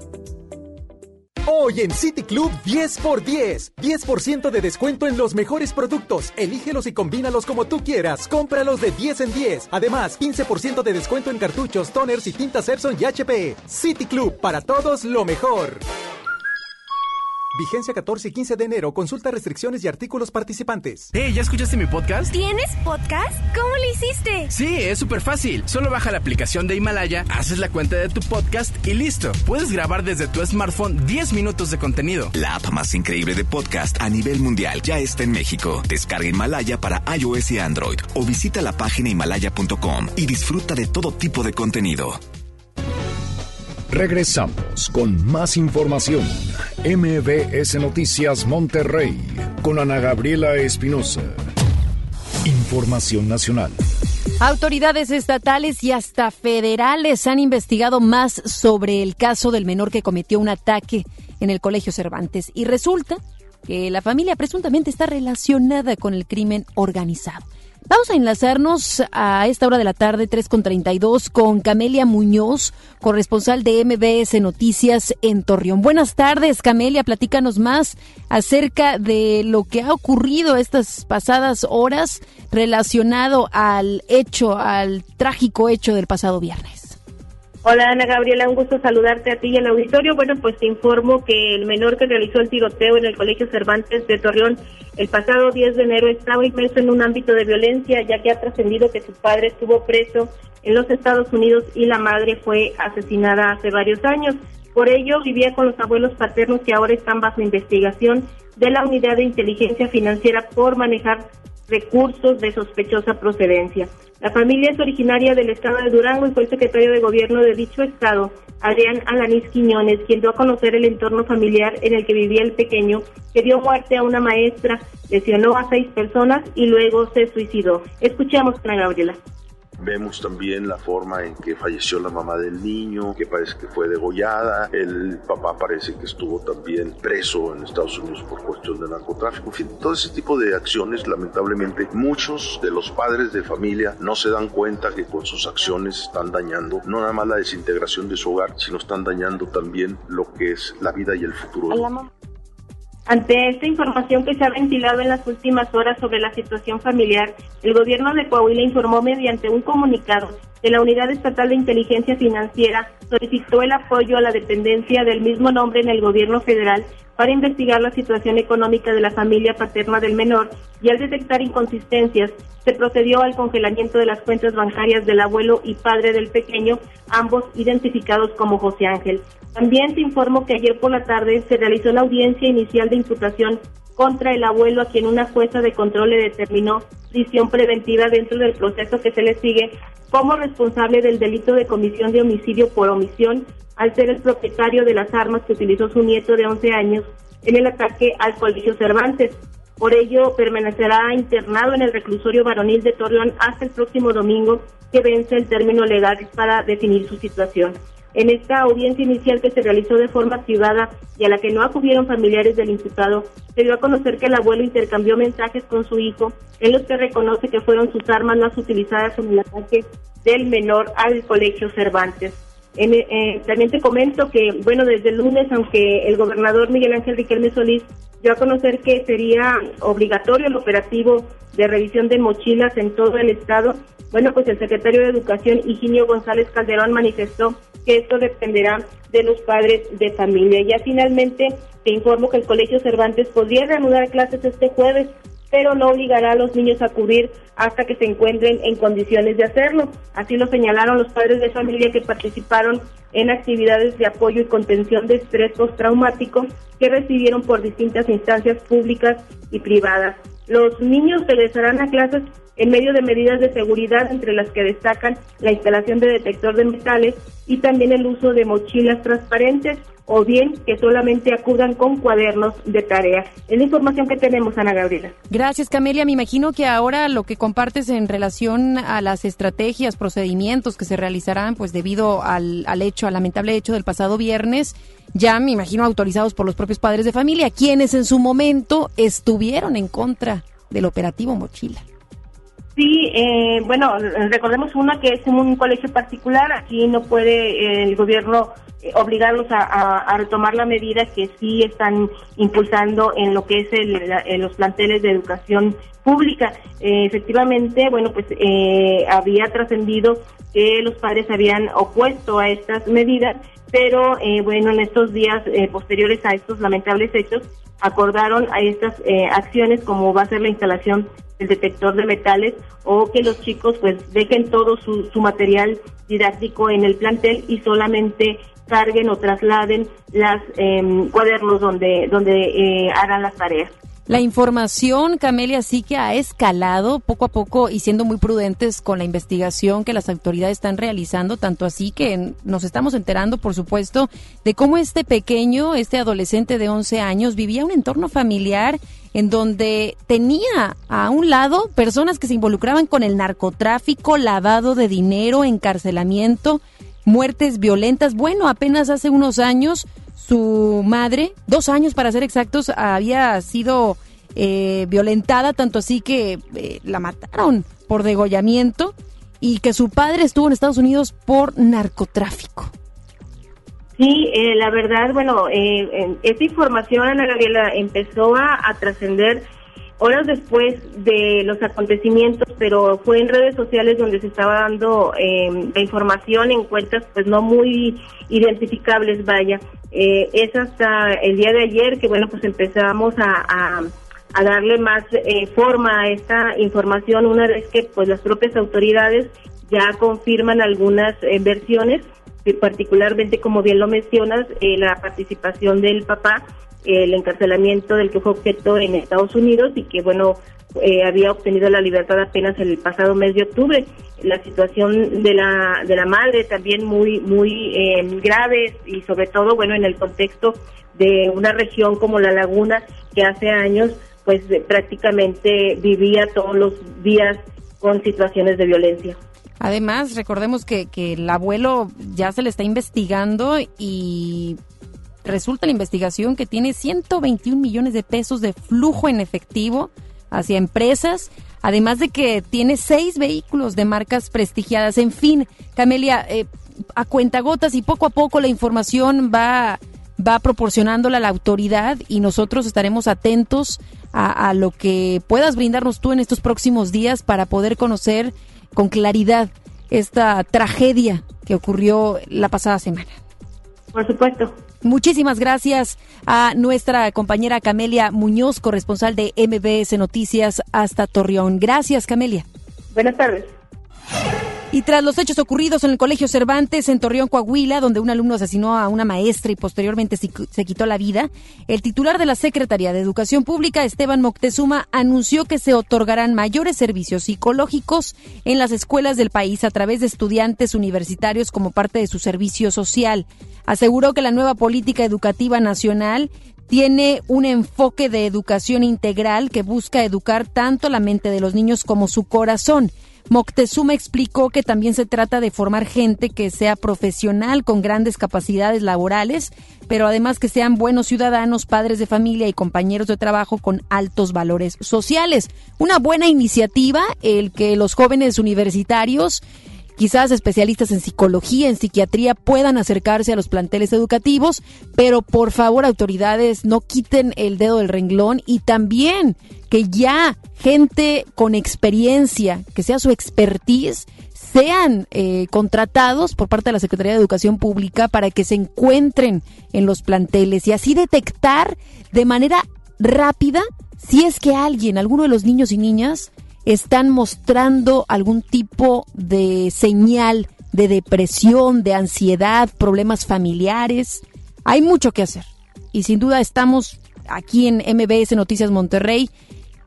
Hoy en City Club 10 x 10. 10% de descuento en los mejores productos. Elígelos y combínalos como tú quieras. Cómpralos de 10 en 10. Además, 15% de descuento en cartuchos, toners y tintas Epson y HP. City Club, para todos lo mejor. Vigencia 14 y 15 de enero. Consulta restricciones y artículos participantes. Hey, ¿ya escuchaste mi podcast? ¿Tienes podcast? ¿Cómo lo hiciste? Sí, es súper fácil. Solo baja la aplicación de Himalaya, haces la cuenta de tu podcast y listo. Puedes grabar desde tu smartphone 10 minutos de contenido. La app más increíble de podcast a nivel mundial ya está en México. Descarga Himalaya para iOS y Android o visita la página himalaya.com y disfruta de todo tipo de contenido. Regresamos con más información. MBS Noticias Monterrey con Ana Gabriela Espinosa. Información nacional. Autoridades estatales y hasta federales han investigado más sobre el caso del menor que cometió un ataque en el Colegio Cervantes y resulta que la familia presuntamente está relacionada con el crimen organizado. Vamos a enlazarnos a esta hora de la tarde, 3.32, con Camelia Muñoz, corresponsal de MBS Noticias en Torreón. Buenas tardes, Camelia, platícanos más acerca de lo que ha ocurrido estas pasadas horas relacionado al hecho, al trágico hecho del pasado viernes. Hola Ana Gabriela, un gusto saludarte a ti y al auditorio. Bueno, pues te informo que el menor que realizó el tiroteo en el Colegio Cervantes de Torreón el pasado 10 de enero estaba inmerso en un ámbito de violencia, ya que ha trascendido que su padre estuvo preso en los Estados Unidos y la madre fue asesinada hace varios años. Por ello, vivía con los abuelos paternos que ahora están bajo investigación de la Unidad de Inteligencia Financiera por manejar recursos de sospechosa procedencia. La familia es originaria del estado de Durango y fue el secretario de gobierno de dicho estado, Adrián Alanís Quiñones, quien dio a conocer el entorno familiar en el que vivía el pequeño, que dio muerte a una maestra, lesionó a seis personas y luego se suicidó. Escuchemos, Ana Gabriela. Vemos también la forma en que falleció la mamá del niño, que parece que fue degollada. El papá parece que estuvo también preso en Estados Unidos por cuestión de narcotráfico. En fin, todo ese tipo de acciones, lamentablemente, muchos de los padres de familia no se dan cuenta que con sus acciones están dañando no nada más la desintegración de su hogar, sino están dañando también lo que es la vida y el futuro. Ante esta información que se ha ventilado en las últimas horas sobre la situación familiar, el gobierno de Coahuila informó mediante un comunicado que la Unidad Estatal de Inteligencia Financiera solicitó el apoyo a la dependencia del mismo nombre en el gobierno federal para investigar la situación económica de la familia paterna del menor y al detectar inconsistencias se procedió al congelamiento de las cuentas bancarias del abuelo y padre del pequeño, ambos identificados como José Ángel. También se informó que ayer por la tarde se realizó la audiencia inicial de imputación contra el abuelo a quien una jueza de control le determinó prisión preventiva dentro del proceso que se le sigue como responsable del delito de comisión de homicidio por omisión al ser el propietario de las armas que utilizó su nieto de 11 años en el ataque al Colegio Cervantes. Por ello, permanecerá internado en el reclusorio varonil de Torreón hasta el próximo domingo, que vence el término legal para definir su situación. En esta audiencia inicial que se realizó de forma privada y a la que no acudieron familiares del imputado, se dio a conocer que el abuelo intercambió mensajes con su hijo en los que reconoce que fueron sus armas más utilizadas en el ataque del menor al colegio Cervantes. Eh, también te comento que, bueno, desde el lunes, aunque el gobernador Miguel Ángel Riquelme Solís dio a conocer que sería obligatorio el operativo de revisión de mochilas en todo el estado, bueno, pues el secretario de Educación, Higinio González Calderón, manifestó que esto dependerá de los padres de familia. Ya finalmente te informo que el Colegio Cervantes podría reanudar clases este jueves, pero no obligará a los niños a acudir hasta que se encuentren en condiciones de hacerlo. Así lo señalaron los padres de familia que participaron en actividades de apoyo y contención de estrés postraumático que recibieron por distintas instancias públicas y privadas. Los niños regresarán a clases en medio de medidas de seguridad entre las que destacan la instalación de detector de metales y también el uso de mochilas transparentes o bien que solamente acudan con cuadernos de tareas. Es la información que tenemos, Ana Gabriela. Gracias, Camelia. Me imagino que ahora lo que compartes en relación a las estrategias, procedimientos que se realizarán, pues debido al, al hecho, al lamentable hecho del pasado viernes, ya me imagino autorizados por los propios padres de familia, quienes en su momento estuvieron en contra del operativo Mochila. Sí, eh, bueno, recordemos una que es un colegio particular, aquí no puede eh, el gobierno eh, obligarlos a, retomar la medida que sí están impulsando en lo que es el, los planteles de educación pública. efectivamente, bueno, pues había trascendido que los padres habían opuesto a estas medidas, pero bueno, en estos días posteriores a estos lamentables hechos, acordaron a estas acciones como va a ser la instalación el detector de metales o que los chicos pues dejen todo su, su material didáctico en el plantel y solamente carguen o trasladen las eh, cuadernos donde donde eh, hagan las tareas. La información, Camelia, sí que ha escalado poco a poco y siendo muy prudentes con la investigación que las autoridades están realizando, tanto así que nos estamos enterando, por supuesto, de cómo este pequeño, este adolescente de 11 años, vivía un entorno familiar en donde tenía a un lado personas que se involucraban con el narcotráfico, lavado de dinero, encarcelamiento, muertes violentas. Bueno, apenas hace unos años su madre, dos años para ser exactos, había sido eh, violentada, tanto así que eh, la mataron por degollamiento y que su padre estuvo en Estados Unidos por narcotráfico. Sí, eh, la verdad, bueno, eh, esta información, Ana Gabriela, empezó a, trascender horas después de los acontecimientos, pero fue en redes sociales donde se estaba dando eh, la información en cuentas pues no muy identificables, vaya. Eh, es hasta el día de ayer que, bueno, pues empezamos a, a, darle más eh, forma a esta información una vez que pues las propias autoridades ya confirman algunas versiones. Particularmente, como bien lo mencionas, eh, la participación del papá, el encarcelamiento del que fue objeto en Estados Unidos y que, bueno, eh, había obtenido la libertad apenas el pasado mes de octubre. La situación de la, de la madre también muy, muy eh, grave y sobre todo, bueno, en el contexto de una región como la Laguna que hace años pues prácticamente vivía todos los días con situaciones de violencia. Además, recordemos que, que el abuelo ya se le está investigando y resulta la investigación que tiene 121 millones de pesos de flujo en efectivo hacia empresas, además de que tiene seis vehículos de marcas prestigiadas. En fin, Camelia, eh, a cuentagotas y poco a poco la información va, va proporcionándola la autoridad y nosotros estaremos atentos a, a lo que puedas brindarnos tú en estos próximos días para poder conocer con claridad esta tragedia que ocurrió la pasada semana. Por supuesto. Muchísimas gracias a nuestra compañera Camelia Muñoz, corresponsal de MBS Noticias hasta Torreón. Gracias, Camelia. Buenas tardes. Y tras los hechos ocurridos en el Colegio Cervantes en Torreón, Coahuila, donde un alumno asesinó a una maestra y posteriormente se quitó la vida, el titular de la Secretaría de Educación Pública, Esteban Moctezuma, anunció que se otorgarán mayores servicios psicológicos en las escuelas del país a través de estudiantes universitarios como parte de su servicio social. Aseguró que la nueva política educativa nacional tiene un enfoque de educación integral que busca educar tanto la mente de los niños como su corazón Moctezuma explicó que también se trata de formar gente que sea profesional con grandes capacidades laborales, pero además que sean buenos ciudadanos, padres de familia y compañeros de trabajo con altos valores sociales. Una buena iniciativa el que los jóvenes universitarios Quizás especialistas en psicología, en psiquiatría puedan acercarse a los planteles educativos, pero por favor autoridades no quiten el dedo del renglón y también que ya gente con experiencia, que sea su expertise, sean eh, contratados por parte de la Secretaría de Educación Pública para que se encuentren en los planteles y así detectar de manera rápida si es que alguien, alguno de los niños y niñas, están mostrando algún tipo de señal de depresión, de ansiedad, problemas familiares. Hay mucho que hacer. Y sin duda estamos aquí en MBS Noticias Monterrey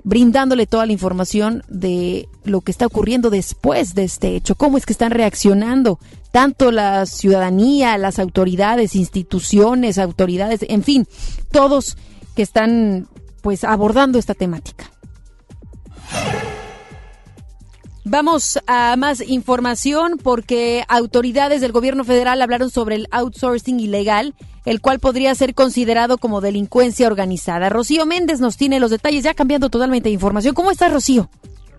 brindándole toda la información de lo que está ocurriendo después de este hecho, cómo es que están reaccionando tanto la ciudadanía, las autoridades, instituciones, autoridades, en fin, todos que están pues abordando esta temática. Vamos a más información porque autoridades del gobierno federal hablaron sobre el outsourcing ilegal, el cual podría ser considerado como delincuencia organizada. Rocío Méndez nos tiene los detalles, ya cambiando totalmente de información. ¿Cómo estás, Rocío?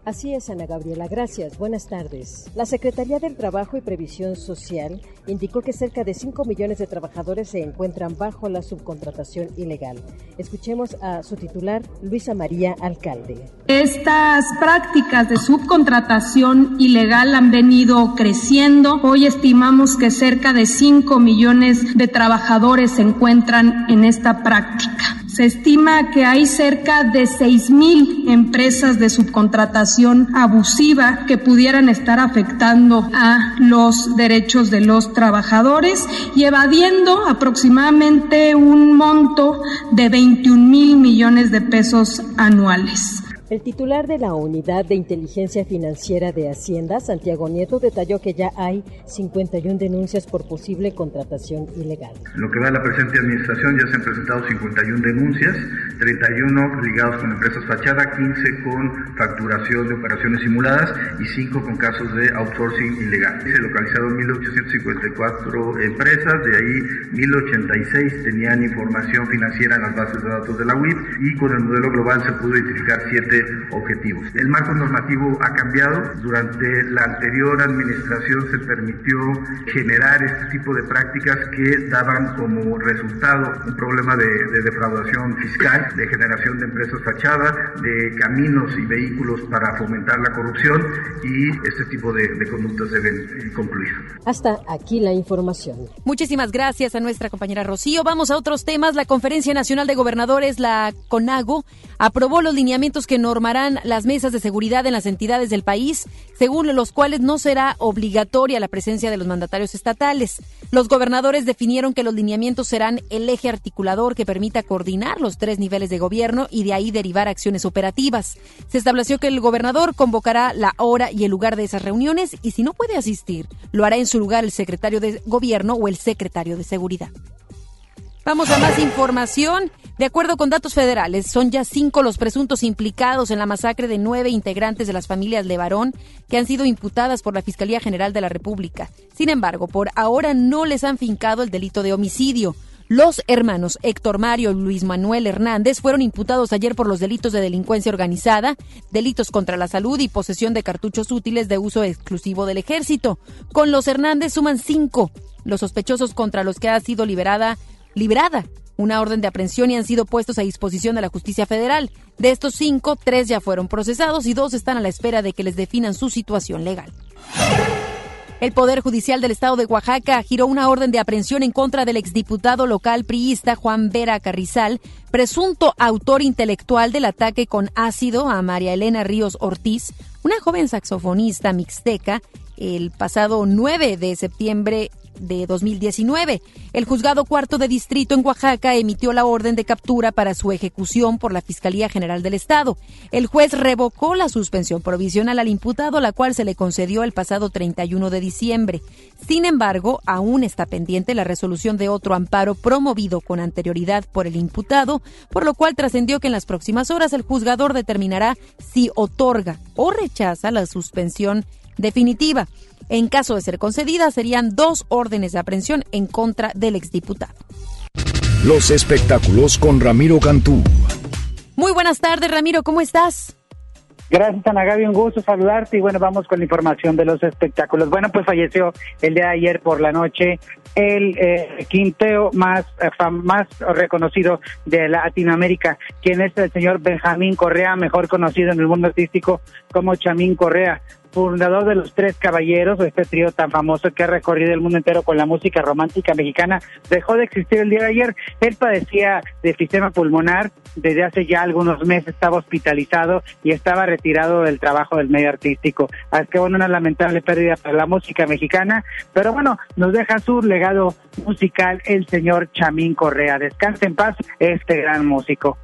Así es, Ana Gabriela. Gracias. Buenas tardes. La Secretaría del Trabajo y Previsión Social indicó que cerca de 5 millones de trabajadores se encuentran bajo la subcontratación ilegal. Escuchemos a su titular, Luisa María Alcalde. Estas prácticas de subcontratación ilegal han venido creciendo. Hoy estimamos que cerca de 5 millones de trabajadores se encuentran en esta práctica. Se estima que hay cerca de 6.000 empresas de subcontratación abusiva que pudieran estar afectando a los derechos de los trabajadores y evadiendo aproximadamente un monto de 21 mil millones de pesos anuales. El titular de la Unidad de Inteligencia Financiera de Hacienda, Santiago Nieto, detalló que ya hay 51 denuncias por posible contratación ilegal. Lo que va a la presente administración ya se han presentado 51 denuncias, 31 ligados con empresas fachada, 15 con facturación de operaciones simuladas y 5 con casos de outsourcing ilegal. Se localizaron 1.854 empresas, de ahí 1.086 tenían información financiera en las bases de datos de la UIF y con el modelo global se pudo identificar 7 objetivos. El marco normativo ha cambiado. Durante la anterior administración se permitió generar este tipo de prácticas que daban como resultado un problema de, de defraudación fiscal, de generación de empresas fachadas, de caminos y vehículos para fomentar la corrupción y este tipo de, de conductas deben concluir. Hasta aquí la información. Muchísimas gracias a nuestra compañera Rocío. Vamos a otros temas. La Conferencia Nacional de Gobernadores, la CONAGO, aprobó los lineamientos que normarán las mesas de seguridad en las entidades del país, según los cuales no será obligatoria la presencia de los mandatarios estatales. Los gobernadores definieron que los lineamientos serán el eje articulador que permita coordinar los tres niveles de gobierno y de ahí derivar acciones operativas. Se estableció que el gobernador convocará la hora y el lugar de esas reuniones y si no puede asistir, lo hará en su lugar el secretario de gobierno o el secretario de seguridad. Vamos a más información. De acuerdo con datos federales, son ya cinco los presuntos implicados en la masacre de nueve integrantes de las familias Levarón que han sido imputadas por la Fiscalía General de la República. Sin embargo, por ahora no les han fincado el delito de homicidio. Los hermanos Héctor Mario y Luis Manuel Hernández fueron imputados ayer por los delitos de delincuencia organizada, delitos contra la salud y posesión de cartuchos útiles de uso exclusivo del ejército. Con los Hernández suman cinco los sospechosos contra los que ha sido liberada librada una orden de aprehensión y han sido puestos a disposición de la justicia federal. De estos cinco, tres ya fueron procesados y dos están a la espera de que les definan su situación legal. El Poder Judicial del Estado de Oaxaca giró una orden de aprehensión en contra del exdiputado local priista Juan Vera Carrizal, presunto autor intelectual del ataque con ácido a María Elena Ríos Ortiz, una joven saxofonista mixteca, el pasado 9 de septiembre de 2019. El juzgado cuarto de distrito en Oaxaca emitió la orden de captura para su ejecución por la Fiscalía General del Estado. El juez revocó la suspensión provisional al imputado, la cual se le concedió el pasado 31 de diciembre. Sin embargo, aún está pendiente la resolución de otro amparo promovido con anterioridad por el imputado, por lo cual trascendió que en las próximas horas el juzgador determinará si otorga o rechaza la suspensión definitiva. En caso de ser concedida, serían dos órdenes de aprehensión en contra del exdiputado. Los espectáculos con Ramiro Cantú. Muy buenas tardes, Ramiro, ¿cómo estás? Gracias, Ana Gaby, un gusto saludarte y bueno, vamos con la información de los espectáculos. Bueno, pues falleció el día de ayer por la noche el eh, quinteo más, eh, más reconocido de Latinoamérica, quien es el señor Benjamín Correa, mejor conocido en el mundo artístico como Chamín Correa fundador de los Tres Caballeros, este trío tan famoso que ha recorrido el mundo entero con la música romántica mexicana, dejó de existir el día de ayer. Él padecía de sistema pulmonar, desde hace ya algunos meses estaba hospitalizado y estaba retirado del trabajo del medio artístico. Así que bueno, una lamentable pérdida para la música mexicana, pero bueno, nos deja su legado musical el señor Chamín Correa. Descanse en paz este gran músico.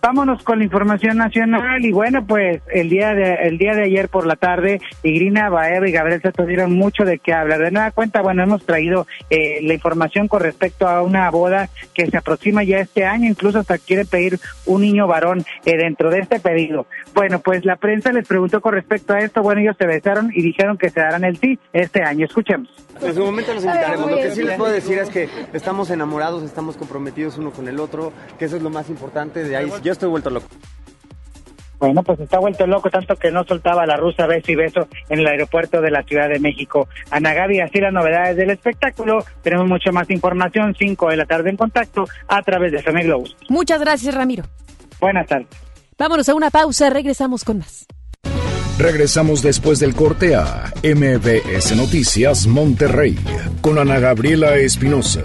Vámonos con la información nacional y bueno, pues el día de el día de ayer por la tarde, Igrina Baeva y Gabriel se tuvieron mucho de qué hablar. De nada cuenta, bueno, hemos traído eh, la información con respecto a una boda que se aproxima ya este año, incluso hasta quiere pedir un niño varón eh, dentro de este pedido. Bueno, pues la prensa les preguntó con respecto a esto, bueno, ellos se besaron y dijeron que se darán el sí este año. Escuchemos. En su momento los invitaremos. Lo que sí les puedo decir es que estamos enamorados, estamos comprometidos uno con el otro, que eso es lo más importante. De ahí yo estoy vuelto loco. Bueno, pues está vuelto loco, tanto que no soltaba la rusa beso y beso en el aeropuerto de la Ciudad de México. Ana Gaby, así las novedades del espectáculo. Tenemos mucha más información, 5 de la tarde en contacto a través de FM Globo. Muchas gracias, Ramiro. Buenas tardes. Vámonos a una pausa, regresamos con más. Regresamos después del corte a MBS Noticias Monterrey con Ana Gabriela Espinosa.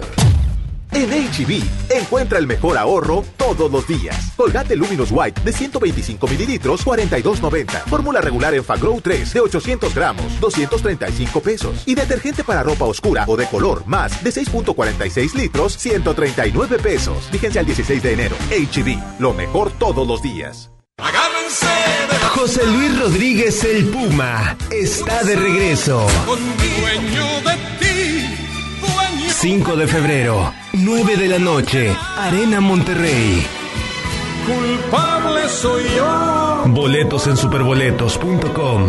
En HB, encuentra el mejor ahorro todos los días. Colgate Luminous White de 125 mililitros, 42.90. Fórmula regular en Fagrow 3 de 800 gramos, 235 pesos. Y detergente para ropa oscura o de color más de 6.46 litros, 139 pesos. Fíjense al 16 de enero. HB, lo mejor todos los días. José Luis Rodríguez el Puma está de regreso. 5 de febrero, 9 de la noche, Arena Monterrey. Culpable soy yo. Boletos en superboletos.com.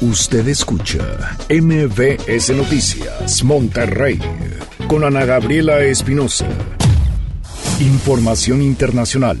Usted escucha MBS Noticias Monterrey con Ana Gabriela Espinosa. Información internacional.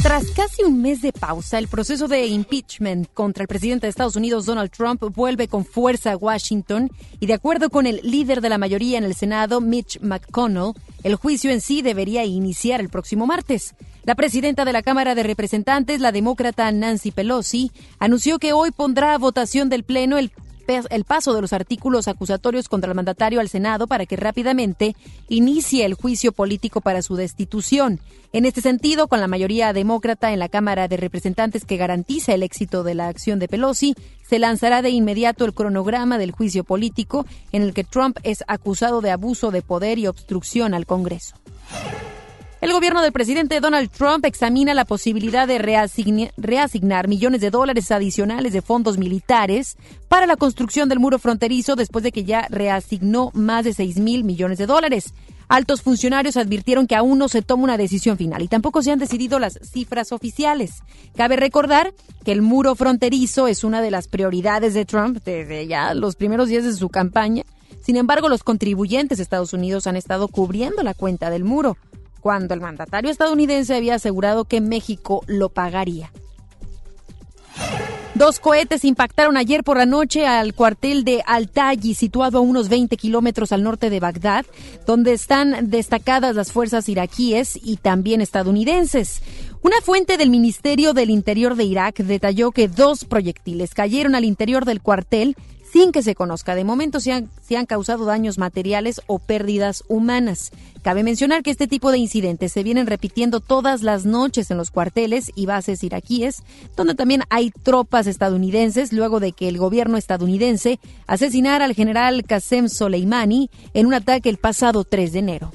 Tras casi un mes de pausa, el proceso de impeachment contra el presidente de Estados Unidos, Donald Trump, vuelve con fuerza a Washington y de acuerdo con el líder de la mayoría en el Senado, Mitch McConnell, el juicio en sí debería iniciar el próximo martes. La presidenta de la Cámara de Representantes, la demócrata Nancy Pelosi, anunció que hoy pondrá a votación del Pleno el, el, paso de los artículos acusatorios contra el mandatario al Senado para que rápidamente inicie el juicio político para su destitución. En este sentido, con la mayoría demócrata en la Cámara de Representantes que garantiza el éxito de la acción de Pelosi, se lanzará de inmediato el cronograma del juicio político en el que Trump es acusado de abuso de poder y obstrucción al Congreso. El gobierno del presidente Donald Trump examina la posibilidad de reasignar, millones de dólares adicionales de fondos militares para la construcción del muro fronterizo después de que ya reasignó más de 6 mil millones de dólares. Altos funcionarios advirtieron que aún no se toma una decisión final y tampoco se han decidido las cifras oficiales. Cabe recordar que el muro fronterizo es una de las prioridades de Trump desde ya los primeros días de su campaña. Sin embargo, los contribuyentes de Estados Unidos han estado cubriendo la cuenta del muro cuando el mandatario estadounidense había asegurado que México lo pagaría. Dos cohetes impactaron ayer por la noche al cuartel de Al-Tayi, situado a unos 20 kilómetros al norte de Bagdad, donde están destacadas las fuerzas iraquíes y también estadounidenses. Una fuente del Ministerio del Interior de Irak detalló que dos proyectiles cayeron al interior del cuartel sin que se conozca de momento si han, si han causado daños materiales o pérdidas humanas. Cabe mencionar que este tipo de incidentes se vienen repitiendo todas las noches en los cuarteles y bases iraquíes, donde también hay tropas estadounidenses luego de que el gobierno estadounidense asesinara al general Qasem Soleimani en un ataque el pasado 3 de enero.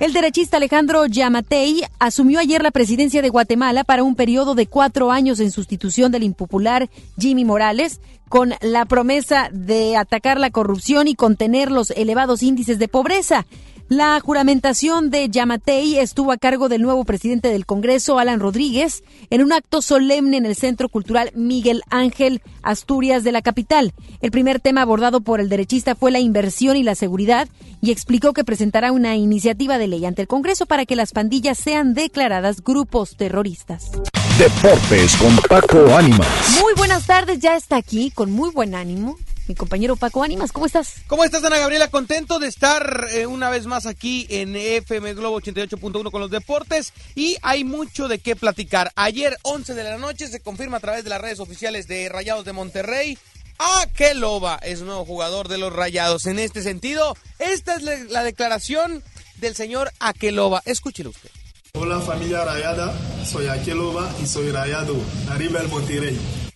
El derechista Alejandro Yamatei asumió ayer la presidencia de Guatemala para un periodo de cuatro años en sustitución del impopular Jimmy Morales, con la promesa de atacar la corrupción y contener los elevados índices de pobreza. La juramentación de Yamatei estuvo a cargo del nuevo presidente del Congreso, Alan Rodríguez, en un acto solemne en el Centro Cultural Miguel Ángel Asturias de la capital. El primer tema abordado por el derechista fue la inversión y la seguridad y explicó que presentará una iniciativa de ley ante el Congreso para que las pandillas sean declaradas grupos terroristas. Deportes con Paco Ánimas. Muy buenas tardes, ya está aquí con muy buen ánimo mi compañero Paco Ánimas. ¿Cómo estás? ¿Cómo estás, Ana Gabriela? Contento de estar eh, una vez más aquí en FM Globo 88.1 con los deportes y hay mucho de qué platicar. Ayer, 11 de la noche, se confirma a través de las redes oficiales de Rayados de Monterrey. Akeloba es nuevo jugador de los Rayados. En este sentido, esta es la declaración del señor Akeloba. Escúchelo usted. Hola familia Rayada, soy Akeloba y soy Rayado. Arriba el Monterrey.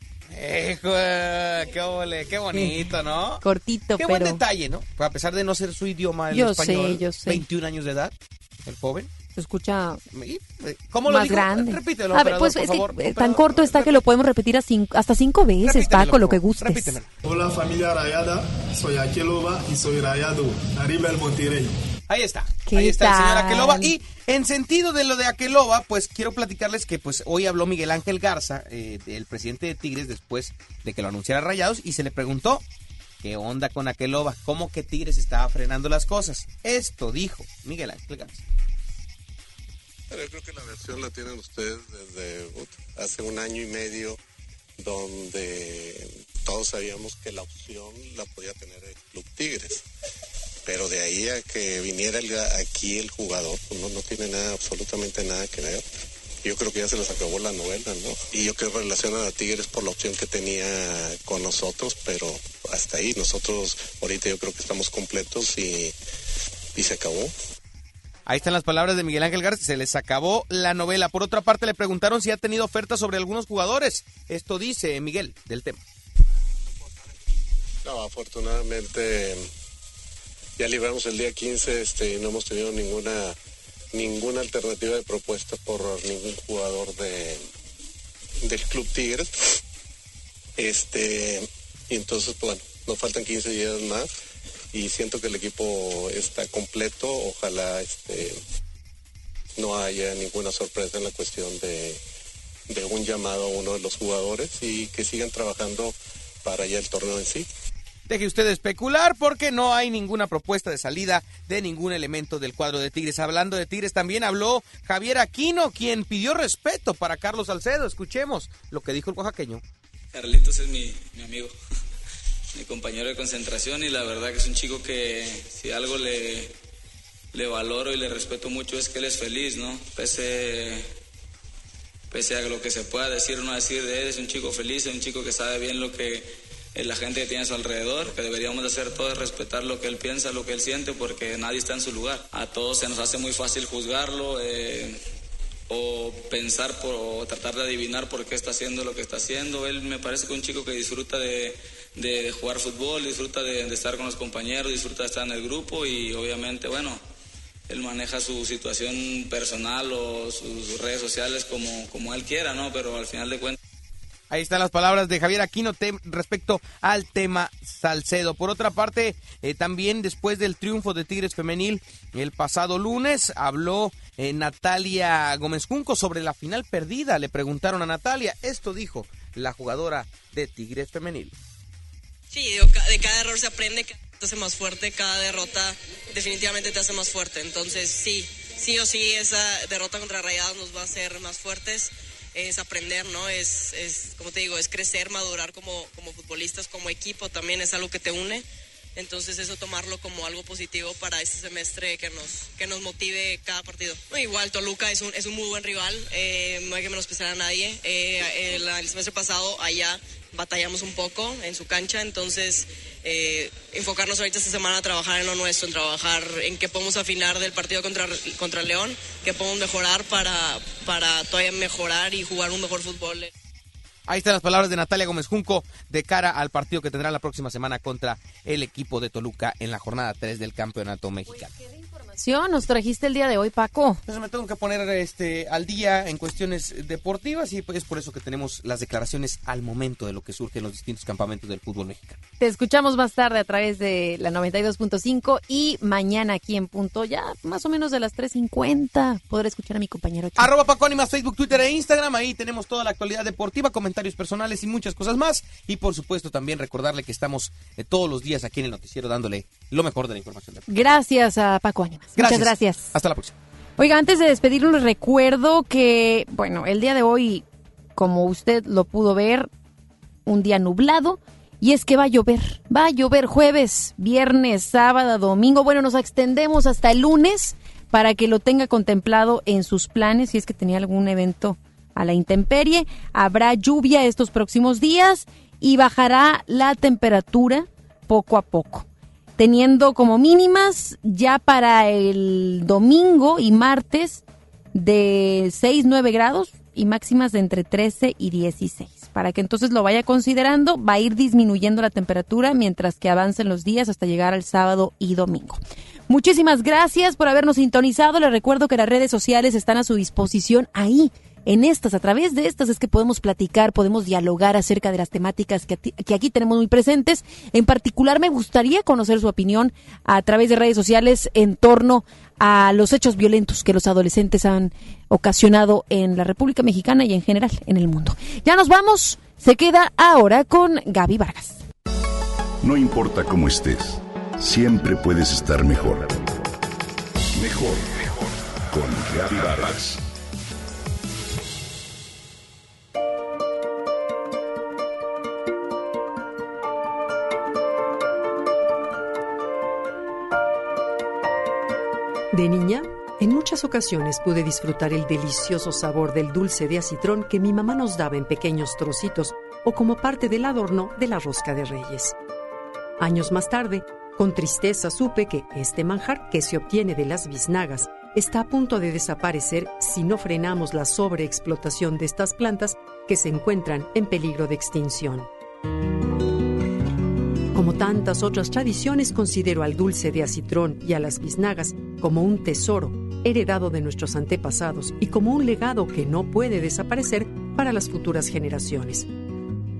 Qué, qué bonito, ¿no? Cortito, qué buen detalle, ¿no? A pesar de no ser su idioma el yo español. Sé, yo sé. 21 años de edad, el joven. Se escucha ¿Cómo lo más grande. Repítelo, a ver, pues por es favor, que eh, tan corto está que lo podemos repetir a cinco, hasta cinco veces, Repítemelo, Paco, lo que gustes. repítemelo. Hola familia Rayada, soy Akeloba y soy Rayado. Arriba el Monterrey. Ahí está. ¿Qué Ahí está el señor tal? Aqueloba. Y en sentido de lo de Aqueloba, pues quiero platicarles que pues hoy habló Miguel Ángel Garza, eh, el presidente de Tigres, después de que lo anunciara Rayados, y se le preguntó qué onda con Aqueloba, cómo que Tigres estaba frenando las cosas. Esto dijo Miguel Ángel Garza. Pero yo creo que la versión la tienen ustedes desde hace un año y medio, donde todos sabíamos que la opción la podía tener el Club Tigres. Pero de ahí a que viniera aquí el jugador, pues no, no tiene nada, absolutamente nada que ver. Yo creo que ya se les acabó la novela, ¿no? Y yo creo que relacionan a Tigres por la opción que tenía con nosotros, pero hasta ahí. Nosotros ahorita yo creo que estamos completos y, y se acabó. Ahí están las palabras de Miguel Ángel Garza. Se les acabó la novela. Por otra parte, le preguntaron si ha tenido ofertas sobre algunos jugadores. Esto dice Miguel del tema. No, afortunadamente ya libramos el día 15, este, y no hemos tenido ninguna ninguna alternativa de propuesta por ningún jugador de del Club Tigres. Este, y entonces, pues, bueno, nos faltan 15 días más y siento que el equipo está completo. Ojalá este no haya ninguna sorpresa en la cuestión de, de un llamado a uno de los jugadores y que sigan trabajando para ya el torneo en sí. Deje usted de especular porque no hay ninguna propuesta de salida de ningún elemento del cuadro de Tigres. Hablando de Tigres también habló Javier Aquino, quien pidió respeto para Carlos Salcedo. Escuchemos lo que dijo el oaxaqueño. Carlitos es mi, mi amigo, mi compañero de concentración y la verdad que es un chico que si algo le, le valoro y le respeto mucho es que él es feliz, ¿no? Pese, pese a lo que se pueda decir o no decir de él, es un chico feliz, es un chico que sabe bien lo que la gente que tiene a su alrededor, que deberíamos de hacer todo es respetar lo que él piensa, lo que él siente, porque nadie está en su lugar. A todos se nos hace muy fácil juzgarlo. eh, o pensar por, o tratar de adivinar por qué está haciendo lo que está haciendo. Él me parece que es un chico que disfruta de, de- jugar fútbol, disfruta de, estar con los compañeros, disfruta de estar en el grupo y obviamente, bueno, él maneja su situación personal o sus redes sociales como, como él quiera, ¿no? Pero al final de cuentas... Ahí están las palabras de Javier Aquino respecto al tema Salcedo. Por otra parte, eh, también después del triunfo de Tigres Femenil el pasado lunes, habló eh, Natalia Gómez Junco sobre la final perdida. Le preguntaron a Natalia, esto dijo la jugadora de Tigres Femenil. Sí, de cada error se aprende, cada te hace más fuerte, cada derrota definitivamente te hace más fuerte. Entonces, sí, sí o sí, esa derrota contra Rayados nos va a hacer más fuertes. es aprender, ¿no? Es, es, como te digo, es crecer, madurar como, como futbolistas, como equipo también es algo que te une. Entonces eso tomarlo como algo positivo para este semestre que nos, que nos motive cada partido. Igual Toluca es un, es un muy buen rival, eh, no hay que menospreciar a nadie. Eh, el semestre pasado allá batallamos un poco en su cancha, entonces eh, enfocarnos ahorita esta semana a trabajar en lo nuestro, en trabajar en qué podemos afinar del partido contra, contra León, qué podemos mejorar para, para todavía mejorar y jugar un mejor fútbol. Ahí están las palabras de Natalia Gómez Junco de cara al partido que tendrá la próxima semana contra el equipo de Toluca en la jornada 3 del Campeonato Mexicano. Nos trajiste el día de hoy, Paco. Entonces me tengo que poner este al día en cuestiones deportivas y es por eso que tenemos las declaraciones al momento de lo que surge en los distintos campamentos del fútbol mexicano. Te escuchamos más tarde a través de la 92.5 y mañana aquí en punto, ya más o menos de las 3.50, podré escuchar a mi compañero. Chico. Arroba Paco Ánimas, Facebook, Twitter e Instagram. Ahí tenemos toda la actualidad deportiva, comentarios personales y muchas cosas más. Y por supuesto también recordarle que estamos eh, todos los días aquí en el noticiero dándole lo mejor de la información. Gracias a Paco Ánimas. Gracias. Muchas gracias. Hasta la próxima. Oiga, antes de despedirlo, les recuerdo que, bueno, el día de hoy, como usted lo pudo ver, un día nublado. Y es que va a llover, va a llover jueves, viernes, sábado, domingo. Bueno, nos extendemos hasta el lunes para que lo tenga contemplado en sus planes si es que tenía algún evento a la intemperie. Habrá lluvia estos próximos días y bajará la temperatura poco a poco teniendo como mínimas ya para el domingo y martes de 6, 9 grados y máximas de entre 13 y 16. Para que entonces lo vaya considerando, va a ir disminuyendo la temperatura mientras que avancen los días hasta llegar al sábado y domingo. Muchísimas gracias por habernos sintonizado. Les recuerdo que las redes sociales están a su disposición ahí en estas, a través de estas es que podemos platicar, podemos dialogar acerca de las temáticas que, que, aquí tenemos muy presentes. En particular, me gustaría conocer su opinión a través de redes sociales en torno a los hechos violentos que los adolescentes han ocasionado en la República Mexicana y en general en el mundo. Ya nos vamos, se queda ahora con Gaby Vargas. No importa cómo estés, siempre puedes estar mejor. Mejor, mejor. Con Gaby Vargas. De niña, en muchas ocasiones pude disfrutar el delicioso sabor del dulce de acitrón que mi mamá nos daba en pequeños trocitos o como parte del adorno de la rosca de reyes. Años más tarde, con tristeza supe que este manjar que se obtiene de las biznagas está a punto de desaparecer si no frenamos la sobreexplotación de estas plantas que se encuentran en peligro de extinción. Como tantas otras tradiciones, considero al dulce de acitrón y a las biznagas como un tesoro heredado de nuestros antepasados y como un legado que no puede desaparecer para las futuras generaciones.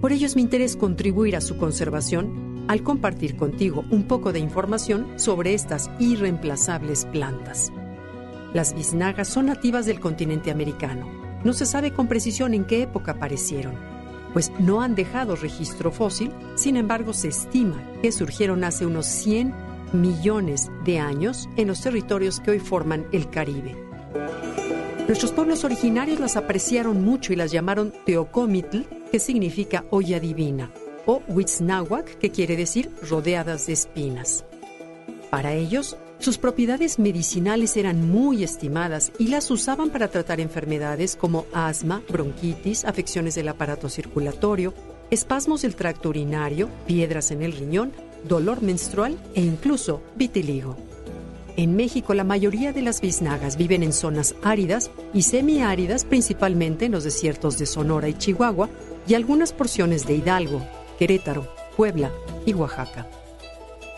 Por ello es mi interés contribuir a su conservación al compartir contigo un poco de información sobre estas irreemplazables plantas. Las biznagas son nativas del continente americano. No se sabe con precisión en qué época aparecieron pues no han dejado registro fósil, sin embargo se estima que surgieron hace unos 100 millones de años en los territorios que hoy forman el Caribe. Nuestros pueblos originarios las apreciaron mucho y las llamaron Teocomitl, que significa olla divina, o Huitznahuac, que quiere decir rodeadas de espinas. Para ellos, sus propiedades medicinales eran muy estimadas y las usaban para tratar enfermedades como asma, bronquitis, afecciones del aparato circulatorio, espasmos del tracto urinario, piedras en el riñón, dolor menstrual e incluso vitiligo. En México la mayoría de las biznagas viven en zonas áridas y semiáridas, principalmente en los desiertos de Sonora y Chihuahua y algunas porciones de Hidalgo, Querétaro, Puebla y Oaxaca.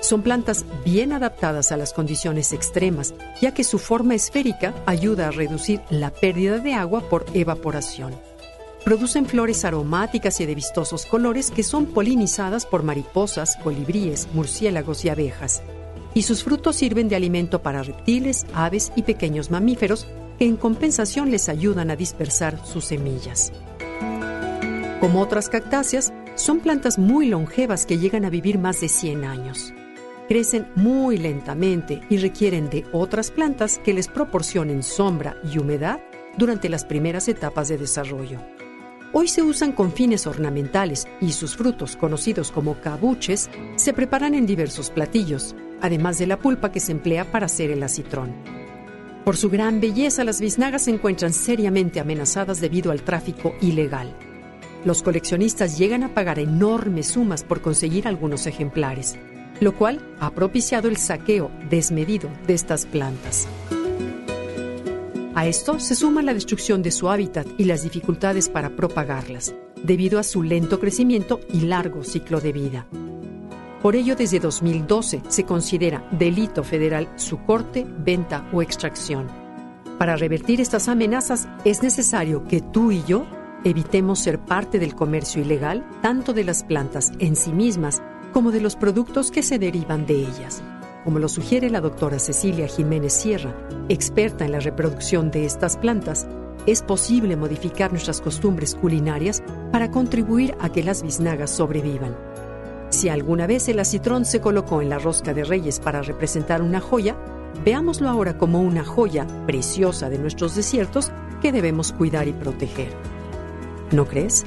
Son plantas bien adaptadas a las condiciones extremas, ya que su forma esférica ayuda a reducir la pérdida de agua por evaporación. Producen flores aromáticas y de vistosos colores que son polinizadas por mariposas, colibríes, murciélagos y abejas. Y sus frutos sirven de alimento para reptiles, aves y pequeños mamíferos que en compensación les ayudan a dispersar sus semillas. Como otras cactáceas, son plantas muy longevas que llegan a vivir más de 100 años crecen muy lentamente y requieren de otras plantas que les proporcionen sombra y humedad durante las primeras etapas de desarrollo. Hoy se usan con fines ornamentales y sus frutos, conocidos como cabuches, se preparan en diversos platillos, además de la pulpa que se emplea para hacer el acitrón. Por su gran belleza, las biznagas se encuentran seriamente amenazadas debido al tráfico ilegal. Los coleccionistas llegan a pagar enormes sumas por conseguir algunos ejemplares, lo cual ha propiciado el saqueo desmedido de estas plantas. A esto se suma la destrucción de su hábitat y las dificultades para propagarlas, debido a su lento crecimiento y largo ciclo de vida. Por ello, desde 2012 se considera delito federal su corte, venta o extracción. Para revertir estas amenazas es necesario que tú y yo evitemos ser parte del comercio ilegal tanto de las plantas en sí mismas como de los productos que se derivan de ellas como lo sugiere la doctora Cecilia Jiménez Sierra, experta en la reproducción de estas plantas, es posible modificar nuestras costumbres culinarias para contribuir a que las biznagas sobrevivan. Si alguna vez el acitrón se colocó en la rosca de reyes para representar una joya, veámoslo ahora como una joya preciosa de nuestros desiertos que debemos cuidar y proteger. ¿No crees?